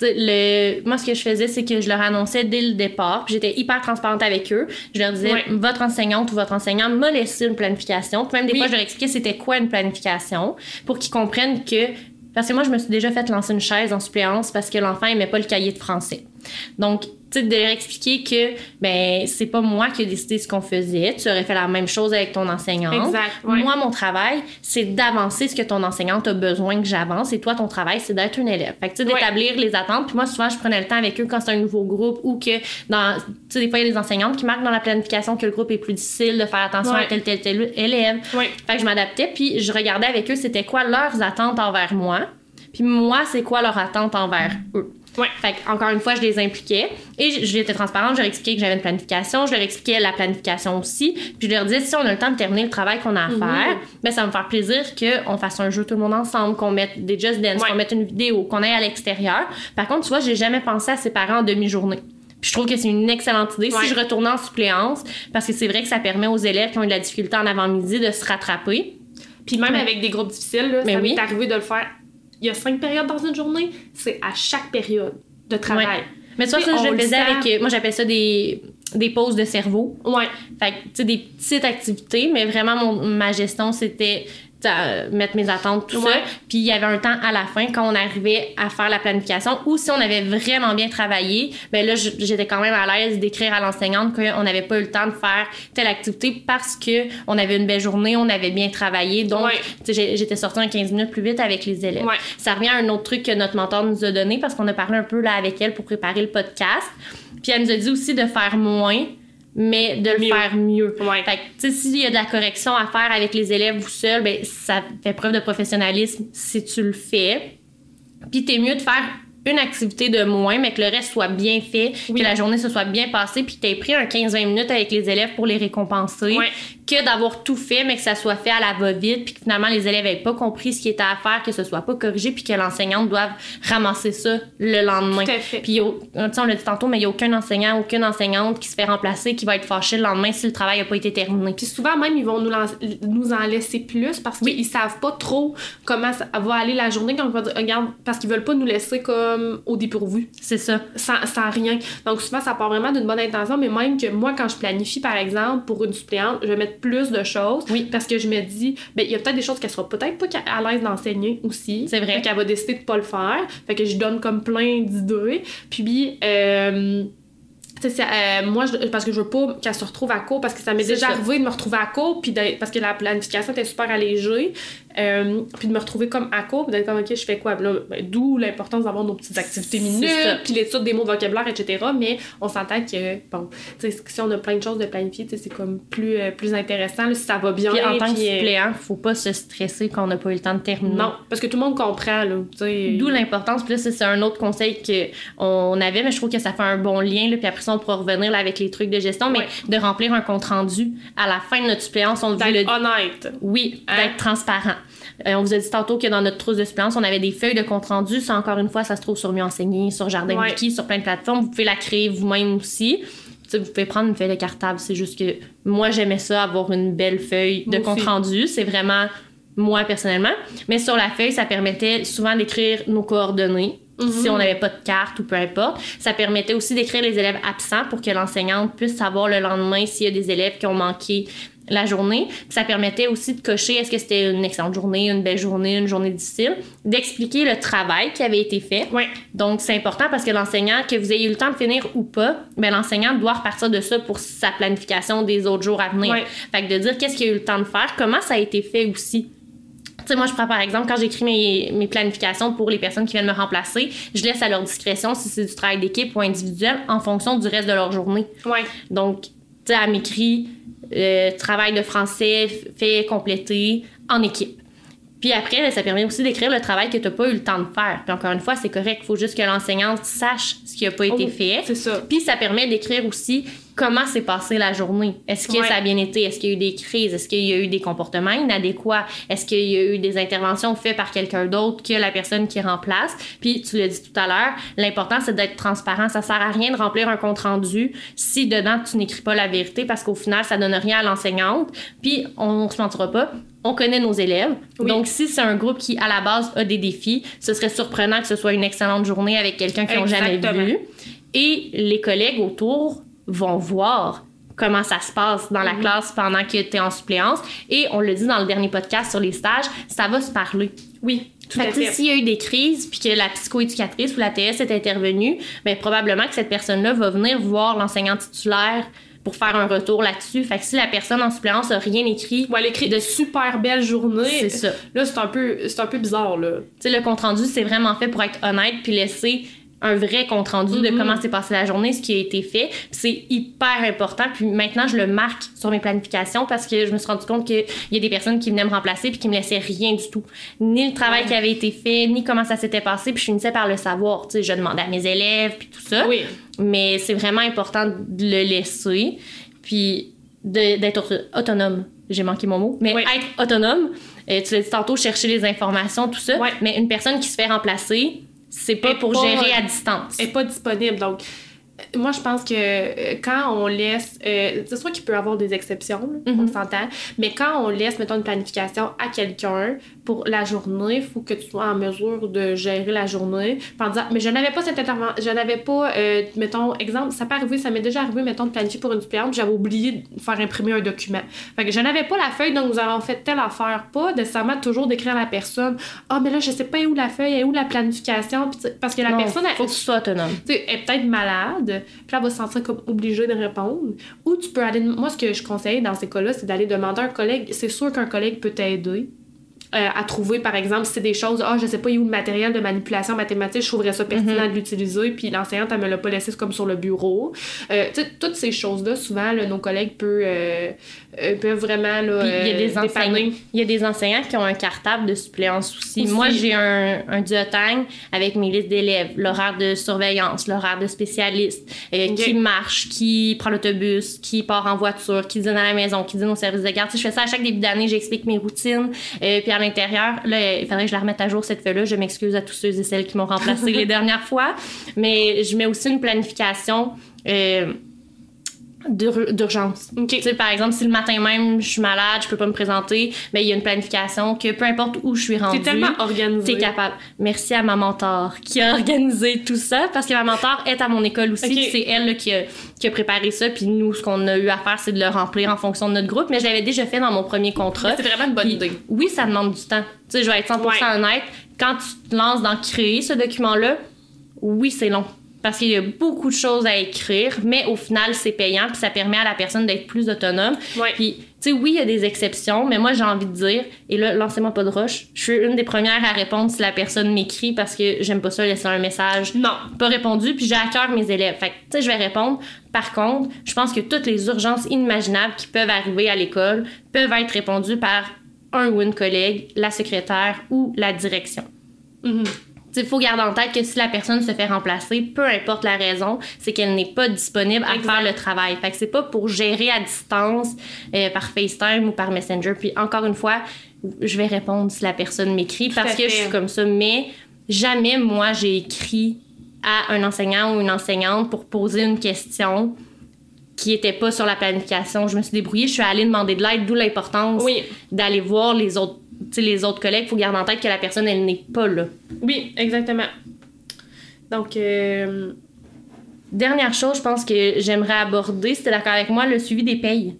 Le... Moi, ce que je faisais, c'est que je leur annonçais dès le départ. puis J'étais hyper transparente avec eux. Je leur disais, votre enseignante ou votre enseignant m'a laissé une planification. Puis même des Oui. fois, je leur expliquais c'était quoi une planification pour qu'ils comprennent que. Parce que moi, je me suis déjà fait lancer une chaise en suppléance parce que l'enfant aimait pas le cahier de français. Donc, de leur expliquer que, ben, c'est pas moi qui ai décidé ce qu'on faisait. Tu aurais fait la même chose avec ton enseignante. Exact, ouais. Moi, mon travail, c'est d'avancer ce que ton enseignante a besoin que j'avance. Et toi, ton travail, c'est d'être un élève. Fait que, tu Ouais. d'établir les attentes. Puis moi, souvent, je prenais le temps avec eux quand c'est un nouveau groupe ou que dans, tu sais, des fois, il y a des enseignantes qui marquent dans la planification que le groupe est plus difficile de faire attention Ouais. à tel, tel, tel élève. Fait que je m'adaptais, puis je regardais avec eux c'était quoi leurs attentes envers moi, puis moi, c'est quoi leur attente envers eux. Ouais. Fait que, encore une fois, je les impliquais et j'étais transparente, je leur expliquais que j'avais une planification, je leur expliquais la planification aussi, puis je leur disais si on a le temps de terminer le travail qu'on a à Mhm. faire, ben ça va me faire plaisir qu'on fasse un jeu tout le monde ensemble, qu'on mette des Just Dance, Ouais. qu'on mette une vidéo, qu'on aille à l'extérieur. Par contre, tu vois, j'ai jamais pensé à séparer en demi-journée. Puis je trouve que c'est une excellente idée Ouais. si je retournais en suppléance, parce que c'est vrai que ça permet aux élèves qui ont eu de la difficulté en avant-midi de se rattraper. Puis même Ouais. avec des groupes difficiles, là, Mais ça oui. m'est arrivé de le faire. Il y a cinq périodes dans une journée, c'est à chaque période de travail. Mais tu vois, ça, je le faisais avec. euh, Moi, j'appelle ça des, des pauses de cerveau. Ouais. Fait que, tu sais, des petites activités, mais vraiment, mon- ma gestion, c'était euh, mettre mes attentes, tout ça. Puis il y avait un temps à la fin quand on arrivait à faire la planification ou si on avait vraiment bien travaillé, ben là, j'étais quand même à l'aise d'écrire à l'enseignante qu'on n'avait pas eu le temps de faire telle activité parce que on avait une belle journée, on avait bien travaillé. Donc, Ouais. j'étais sortie en 15 minutes plus vite avec les élèves. Ouais. Ça revient à un autre truc que notre mentor nous a donné parce qu'on a parlé un peu là avec elle pour préparer le podcast. Puis elle nous a dit aussi de faire moins, mais de le Mieux. faire mieux. Ouais. Fait que, tu sais, s'il y a de la correction à faire avec les élèves ou seul, ben, ça fait preuve de professionnalisme si tu le fais. Puis t'es mieux de faire une activité de moins, mais que le reste soit bien fait, Oui. que la journée se soit bien passée, puis que t'aies pris un 15-20 minutes avec les élèves pour les récompenser, que d'avoir tout fait, mais que ça soit fait à la va-vite, puis que finalement les élèves n'aient pas compris ce qui était à faire, que ce soit pas corrigé, puis que l'enseignante doive ramasser ça le lendemain. Tout à fait. Puis tu on l'a dit tantôt, mais il n'y a aucun enseignant, aucune enseignante qui se fait remplacer, qui va être fâché le lendemain si le travail n'a pas été terminé. Puis souvent même ils vont nous, nous en laisser plus parce qu'ils savent pas trop comment ça va aller la journée quand on va dire regarde parce qu'ils veulent pas nous laisser comme au dépourvu C'est ça. sans, sans rien. Donc souvent ça part vraiment d'une bonne intention mais même que moi quand je planifie par exemple pour une suppléante, je vais mettre plus de choses Oui. parce que je me dis ben il y a peut-être des choses qu'elle sera peut-être pas à l'aise d'enseigner aussi. C'est vrai. Fait qu'elle va décider de pas le faire. Fait que je donne comme plein d'idées. Puis euh, tu sais, c'est, euh, moi, je- parce que je veux pas qu'elle se retrouve à court, parce que ça m'est déjà ça. arrivé de me retrouver à court, puis parce que la planification était super allégée, euh, puis de me retrouver comme à court, d'être comme, OK, je fais quoi? Ben, D'où l'importance d'avoir nos petites activités minutes, puis l'étude des mots de vocabulaire, etc. Mais on s'entend que, bon, si on a plein de choses de planifier, c'est comme plus, euh, plus intéressant, là, si ça va bien. Puis en tant que euh, suppléant, faut pas se stresser quand on n'a pas eu le temps de terminer. non, parce que tout le monde comprend. D'où l'importance. Puis là, c'est un autre conseil qu'on avait, mais je trouve que ça fait un bon lien. Là, puis après ça, on pourra revenir là, avec les trucs de gestion, mais Ouais. de remplir un compte-rendu à la fin de notre suppléance. On le... D'être honnête. Oui, Hein? d'être transparent. Euh, on vous a dit tantôt que dans notre trousse de suppléance, on avait des feuilles de compte-rendu. Ça, encore une fois, ça se trouve sur Mieux Enseigner, sur Jardin Ouais. Wiki, sur plein de plateformes. Vous pouvez la créer vous-même aussi. Tu sais, vous pouvez prendre une feuille de cartable. C'est juste que moi, j'aimais ça, avoir une belle feuille de Moi aussi. compte-rendu. C'est vraiment moi, personnellement. Mais sur la feuille, ça permettait souvent d'écrire nos coordonnées. Mhm. Si on n'avait pas de carte ou peu importe. Ça permettait aussi d'écrire les élèves absents pour que l'enseignante puisse savoir le lendemain s'il y a des élèves qui ont manqué la journée. Puis ça permettait aussi de cocher est-ce que c'était une excellente journée, une belle journée, une journée difficile, d'expliquer le travail qui avait été fait. Donc c'est important parce que l'enseignant, que vous ayez eu le temps de finir ou pas, ben l'enseignant doit repartir de ça pour sa planification des autres jours à venir. Fait que de dire qu'est-ce qu'il y a eu le temps de faire, comment ça a été fait aussi. Tu sais, moi, je prends par exemple, quand j'écris mes, mes planifications pour les personnes qui viennent me remplacer, je laisse à leur discrétion si c'est du travail d'équipe ou individuel en fonction du reste de leur journée. Ouais. Donc, tu sais, elle m'écrit euh, travail de français fait compléter en équipe. Puis après, ça permet aussi d'écrire le travail que tu n'as pas eu le temps de faire. Puis encore une fois, c'est correct. Il faut juste que l'enseignante sache ce qui n'a pas été Oh, fait. C'est ça. Puis ça permet d'écrire aussi comment s'est passée la journée? Est-ce que Ouais. ça a bien été? Est-ce qu'il y a eu des crises? Est-ce qu'il y a eu des comportements inadéquats? Est-ce qu'il y a eu des interventions faites par quelqu'un d'autre que la personne qui remplace? Puis tu l'as dit tout à l'heure, l'important c'est d'être transparent. Ça sert à rien de remplir un compte rendu si dedans tu n'écris pas la vérité parce qu'au final ça donne rien à l'enseignante. Puis on se mentira pas. On connaît nos élèves. Oui. Donc, si c'est un groupe qui, à la base, a des défis, ce serait surprenant que ce soit une excellente journée avec quelqu'un qu'ils n'ont jamais vu. Et les collègues autour vont voir comment ça se passe dans la classe pendant que tu es en suppléance. Et on le dit dans le dernier podcast sur les stages, ça va se parler. Oui, tout Fait à que fait. s'il y a eu des crises puis que la psychoéducatrice ou la TS est intervenue, ben probablement que cette personne-là va venir voir l'enseignant titulaire pour faire un retour là-dessus. Fait que si la personne en suppléance a rien écrit, Ou elle écrit de super belles journées. c'est ça. Là, c'est un peu, c'est un peu bizarre, là. Tu sais, le compte rendu, c'est vraiment fait pour être honnête puis laisser un vrai compte rendu de Mhm. comment s'est passée la journée, ce qui a été fait. C'est hyper important. Puis maintenant, je le marque sur mes planifications parce que je me suis rendu compte qu'il y a des personnes qui venaient me remplacer puis qui me laissaient rien du tout. Ni le travail Ouais. qui avait été fait, ni comment ça s'était passé. Puis je finissais par le savoir. Tu sais, je demandais à mes élèves puis tout ça. Oui. Mais c'est vraiment important de le laisser. Puis d'être auto- autonome. J'ai manqué mon mot. Mais Oui. être autonome, euh, tu l'as dit tantôt, chercher les informations, tout ça. Ouais. Mais une personne qui se fait remplacer, c'est pas Et pour pas- gérer à distance. est pas disponible. Donc, euh, moi, je pense que euh, quand on laisse. euh, c'est sûr qu'il peut y avoir des exceptions, là, Mhm. on s'entend. Mais quand on laisse, mettons, une planification à quelqu'un pour la journée, il faut que tu sois en mesure de gérer la journée. En disant, mais je n'avais pas cette intervention. Je n'avais pas, euh, mettons, exemple, ça peut arriver, ça m'est déjà arrivé, mettons, de planifier pour une suppléante, puis j'avais oublié de faire imprimer un document. Fait que je n'avais pas la feuille, donc nous avons fait telle affaire. Pas nécessairement toujours d'écrire à la personne, ah, mais là, je sais pas où la feuille, est où la planification. Parce que la Non, personne, elle- faut que tu sois autonome. tu sais, elle est peut-être malade, puis elle va se sentir comme obligée de répondre. Ou tu peux aller. Moi, ce que je conseille dans ces cas-là, c'est d'aller demander à un collègue. C'est sûr qu'un collègue peut t'aider euh, à trouver, par exemple, si c'est des choses, ah, je sais pas où le matériel de manipulation mathématique, je trouverais ça pertinent Mhm. de l'utiliser, puis l'enseignante, elle me l'a pas laissé comme sur le bureau. Euh, toutes ces choses-là, souvent, là, nos collègues peuvent, euh, peuvent vraiment là, il y a des euh, enseignants, dépanner. il y a des enseignants qui ont un cartable de suppléance aussi. Aussi. Moi, j'ai un, un duotang avec mes listes d'élèves, l'horaire de surveillance, l'horaire de spécialiste, euh, qui marche, qui prend l'autobus, qui part en voiture, qui dîne à la maison, qui dîne au service de garde. Sais, je fais ça à chaque début d'année, j'explique mes routines. Euh, puis à l'intérieur, là, il faudrait que je la remette à jour cette fois-là. Je m'excuse à tous ceux et celles qui m'ont remplacé les dernières fois. Mais je mets aussi une planification. euh, d'urgence. Ok. Tu sais, par exemple, si le matin même je suis malade, je peux pas me présenter, mais il y a une planification que peu importe où je suis rendue, C'est tellement organisé. t'es capable. Merci à ma mentor qui a organisé tout ça parce que ma mentor est à mon école aussi, c'est elle là, qui, a, qui a préparé ça, puis nous ce qu'on a eu à faire c'est de le remplir en fonction de notre groupe, mais je l'avais déjà fait dans mon premier contrat. C'est vraiment une bonne Puis, idée. Oui, ça demande du temps. Tu sais, je vais être 100% Ouais. honnête. Quand tu te lances dans créer ce document-là, oui, c'est long. Parce qu'il y a beaucoup de choses à écrire, mais au final, c'est payant, puis ça permet à la personne d'être plus autonome. Ouais. Puis, tu sais, oui, il y a des exceptions, mais moi, j'ai envie de dire, et là, lancez-moi pas de roche, je suis une des premières à répondre si la personne m'écrit parce que j'aime pas ça laisser un message Non. pas répondu, puis j'ai à cœur mes élèves. Fait que, tu sais, je vais répondre. Par contre, je pense que toutes les urgences inimaginables qui peuvent arriver à l'école peuvent être répondues par un ou une collègue, la secrétaire ou la direction. Mhm. Il faut garder en tête que si la personne se fait remplacer, peu importe la raison, c'est qu'elle n'est pas disponible à Exact. faire le travail. Fait que c'est pas pour gérer à distance euh, par FaceTime ou par Messenger. Puis encore une fois, je vais répondre si la personne m'écrit parce que je suis comme ça. Mais jamais moi j'ai écrit à un enseignant ou une enseignante pour poser une question qui était pas sur la planification. Je me suis débrouillée, je suis allée demander de l'aide, d'où l'importance Oui. d'aller voir les autres, les autres collègues. Faut garder en tête que la personne elle n'est pas là. Oui, exactement. Donc, euh, Dernière chose, je pense que j'aimerais aborder, si d'accord avec moi, le suivi des payes.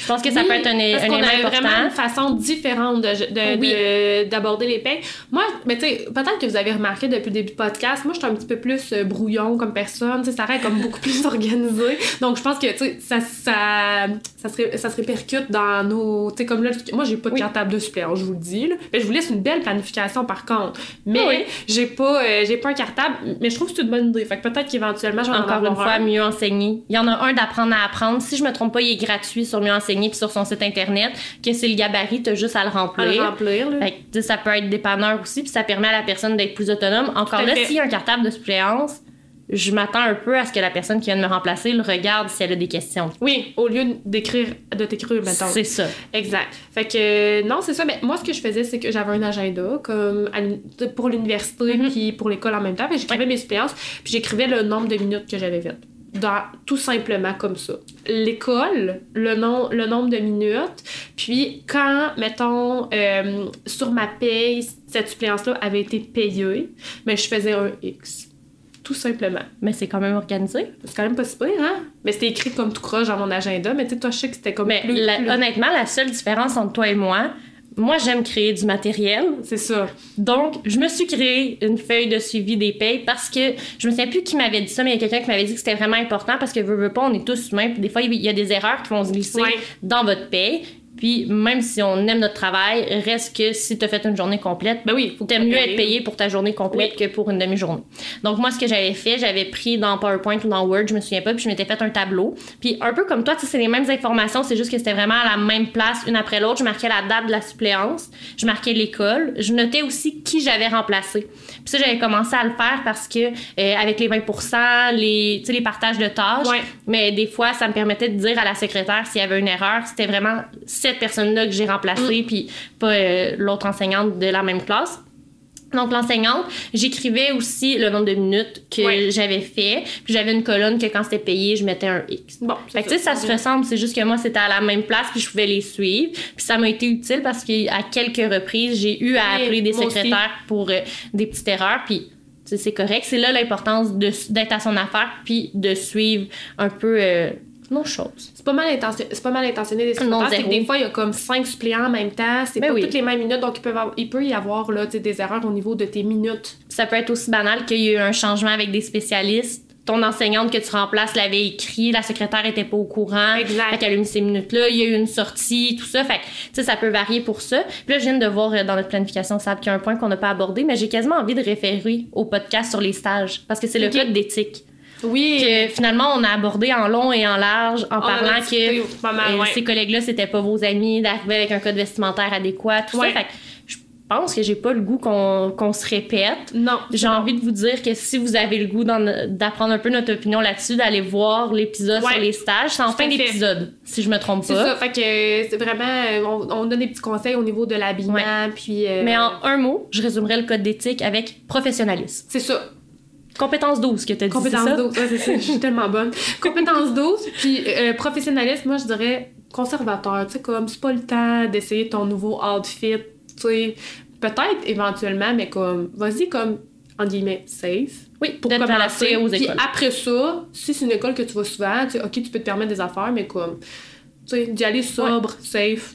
Je pense que ça peut être un, parce un qu'on avait important. vraiment une façon différente de, de- Oui. de- d'aborder les payes. Moi, mais tu sais, peut-être que vous avez remarqué depuis le début du podcast, moi, je suis un petit peu plus euh, brouillon comme personne, tu sais, ça reste comme beaucoup plus organisé. Donc, je pense que, tu sais, ça, ça, ça, se, ça se répercute dans nos, tu sais, comme là, moi, j'ai pas de cartable de suppléance, je vous le dis, là. Mais je vous laisse une belle planification, par contre. Mais, Oui. j'ai pas, euh, j'ai pas un cartable, mais je trouve que c'est une bonne idée. Fait que peut-être qu'éventuellement, j'en Encore une fois, un. mieux enseigner. Il y en a un d'apprendre à apprendre. Si je me trompe pas, il est gratuit sur mieux enseigner puis sur son site internet. Que c'est le gabarit, t'as juste à le à le remplir. remplir, là. Fait ça peut être dépanneur aussi, puis ça permet à la personne d'être plus autonome. Encore là, s'il y a un cartable de suppléance, je m'attends un peu à ce que la personne qui vient de me remplacer le regarde si elle a des questions. Oui, au lieu d'écrire, de t'écrire, mettons. C'est ça. Exact. Fait que euh, non, c'est ça. Mais moi, ce que je faisais, c'est que j'avais un agenda comme à pour l'université Mhm. puis pour l'école en même temps. Fait j'écrivais mes suppléances puis j'écrivais le nombre de minutes que j'avais faites. Dans, tout simplement comme ça. L'école, le, nom, le nombre de minutes, puis quand, mettons, euh, sur ma paye, cette suppléance-là avait été payée, mais je faisais un X. Tout simplement. Mais c'est quand même organisé. C'est quand même pas si pire, hein? Mais c'était écrit comme tout croche dans mon agenda, mais tu sais, toi, je sais que c'était comme Mais plus- la- plus- honnêtement, la seule différence entre toi et moi, moi, j'aime créer du matériel. C'est ça. Donc, je me suis créé une feuille de suivi des payes parce que je me souviens plus qui m'avait dit ça, mais il y a quelqu'un qui m'avait dit que c'était vraiment important parce que veux, veux pas, on est tous humains. Puis des fois, il y a des erreurs qui vont se glisser Ouais. dans votre paye. Puis même si on aime notre travail, reste que si tu as fait une journée complète, Ben oui, faut T'aimes mieux être payé pour ta journée complète que pour une demi-journée. Donc, moi, ce que j'avais fait, j'avais pris dans PowerPoint ou dans Word, je me souviens pas, puis je m'étais fait un tableau. Puis, un peu comme toi, tu sais, c'est les mêmes informations, c'est juste que c'était vraiment à la même place, une après l'autre. Je marquais la date de la suppléance, je marquais l'école, je notais aussi qui j'avais remplacé. Puis ça, j'avais commencé à le faire parce que, euh, avec les 20 les, tu sais, les partages de tâches, mais des fois, ça me permettait de dire à la secrétaire s'il y avait une erreur, c'était vraiment cette personne-là que j'ai Mm. remplacée, puis pas euh, l'autre enseignante de la même classe. Donc, l'enseignante, j'écrivais aussi le nombre de minutes que Ouais. j'avais fait. Puis j'avais une colonne que quand c'était payé, je mettais un X. Bon, Fait que tu sais, ça se ressemble, c'est juste que moi, c'était à la même place, puis je pouvais les suivre. Puis ça m'a été utile parce qu'à quelques reprises, j'ai eu à appeler des aussi. secrétaires pour euh, des petites erreurs. Puis c'est correct. C'est là l'importance d'être à son affaire, puis de suivre un peu euh, nos choses. C'est pas mal intentionné, c'est pas mal intentionné des Non, c'est que des fois il y a comme cinq suppléants en même temps, c'est Ben pas oui. toutes les mêmes minutes donc il peut, avoir- il peut y avoir là, des erreurs au niveau de tes minutes. Ça peut être aussi banal qu'il y ait eu un changement avec des spécialistes ton enseignante que tu remplaces l'avait écrit, la secrétaire était pas au courant. Exact. Fait qu'elle a mis ces minutes-là, il y a eu une sortie, tout ça. Fait que, tu sais, ça peut varier pour ça. Puis là, je viens de voir euh, dans notre planification, ça qu'il y a un point qu'on n'a pas abordé, mais j'ai quasiment envie de référer au podcast sur les stages. Parce que c'est le code d'éthique. Oui. Que finalement, on a abordé en long et en large en On parlant que mal, euh, ouais. ces collègues-là, c'était pas vos amis, d'arriver avec un code vestimentaire adéquat, tout Ouais. ça. Fait que je pense que j'ai pas le goût qu'on qu'on se répète. Non. J'ai envie de vous dire que si vous avez le goût d'apprendre un peu notre opinion là-dessus, d'aller voir l'épisode Ouais. sur les stages. C'est en fin d'épisode, si je me trompe C'est pas. ça. Fait que euh, c'est vraiment. euh, On, on donne des petits conseils au niveau de l'habillement, puis. euh, Mais en un mot, je résumerais le code d'éthique avec professionnalisme. C'est ça. Compétence 12 que tu as dit, Compétence ça? 12. Ouais, c'est ça. Je suis tellement bonne. Compétence 12. Puis euh, professionnalisme, moi, je dirais conservateur. Tu sais, comme c'est pas le temps d'essayer ton nouveau outfit. Tu sais, peut-être éventuellement, mais comme, vas-y, comme, en guillemets, safe. Oui, Pour commencer. aux Puis écoles. après ça, si c'est une école que tu vas souvent, tu sais, ok, tu peux te permettre des affaires, mais comme, tu sais, d'y aller sobre, safe,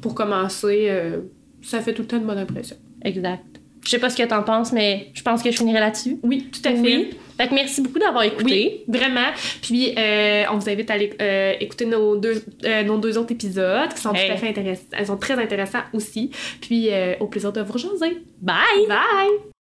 pour commencer, euh, ça fait tout le temps une bonne impression. Exact. Je sais pas ce que t'en penses, mais je pense que je finirai là-dessus. Oui, tout à fait. Oui. Fait que merci beaucoup d'avoir écouté. Oui, vraiment. Puis euh, on vous invite à aller euh, écouter nos deux, euh, nos deux autres épisodes qui sont Hey. tout à fait intéressants. Elles sont très intéressants aussi. Puis euh, au plaisir de vous rejoindre. Bye! Bye!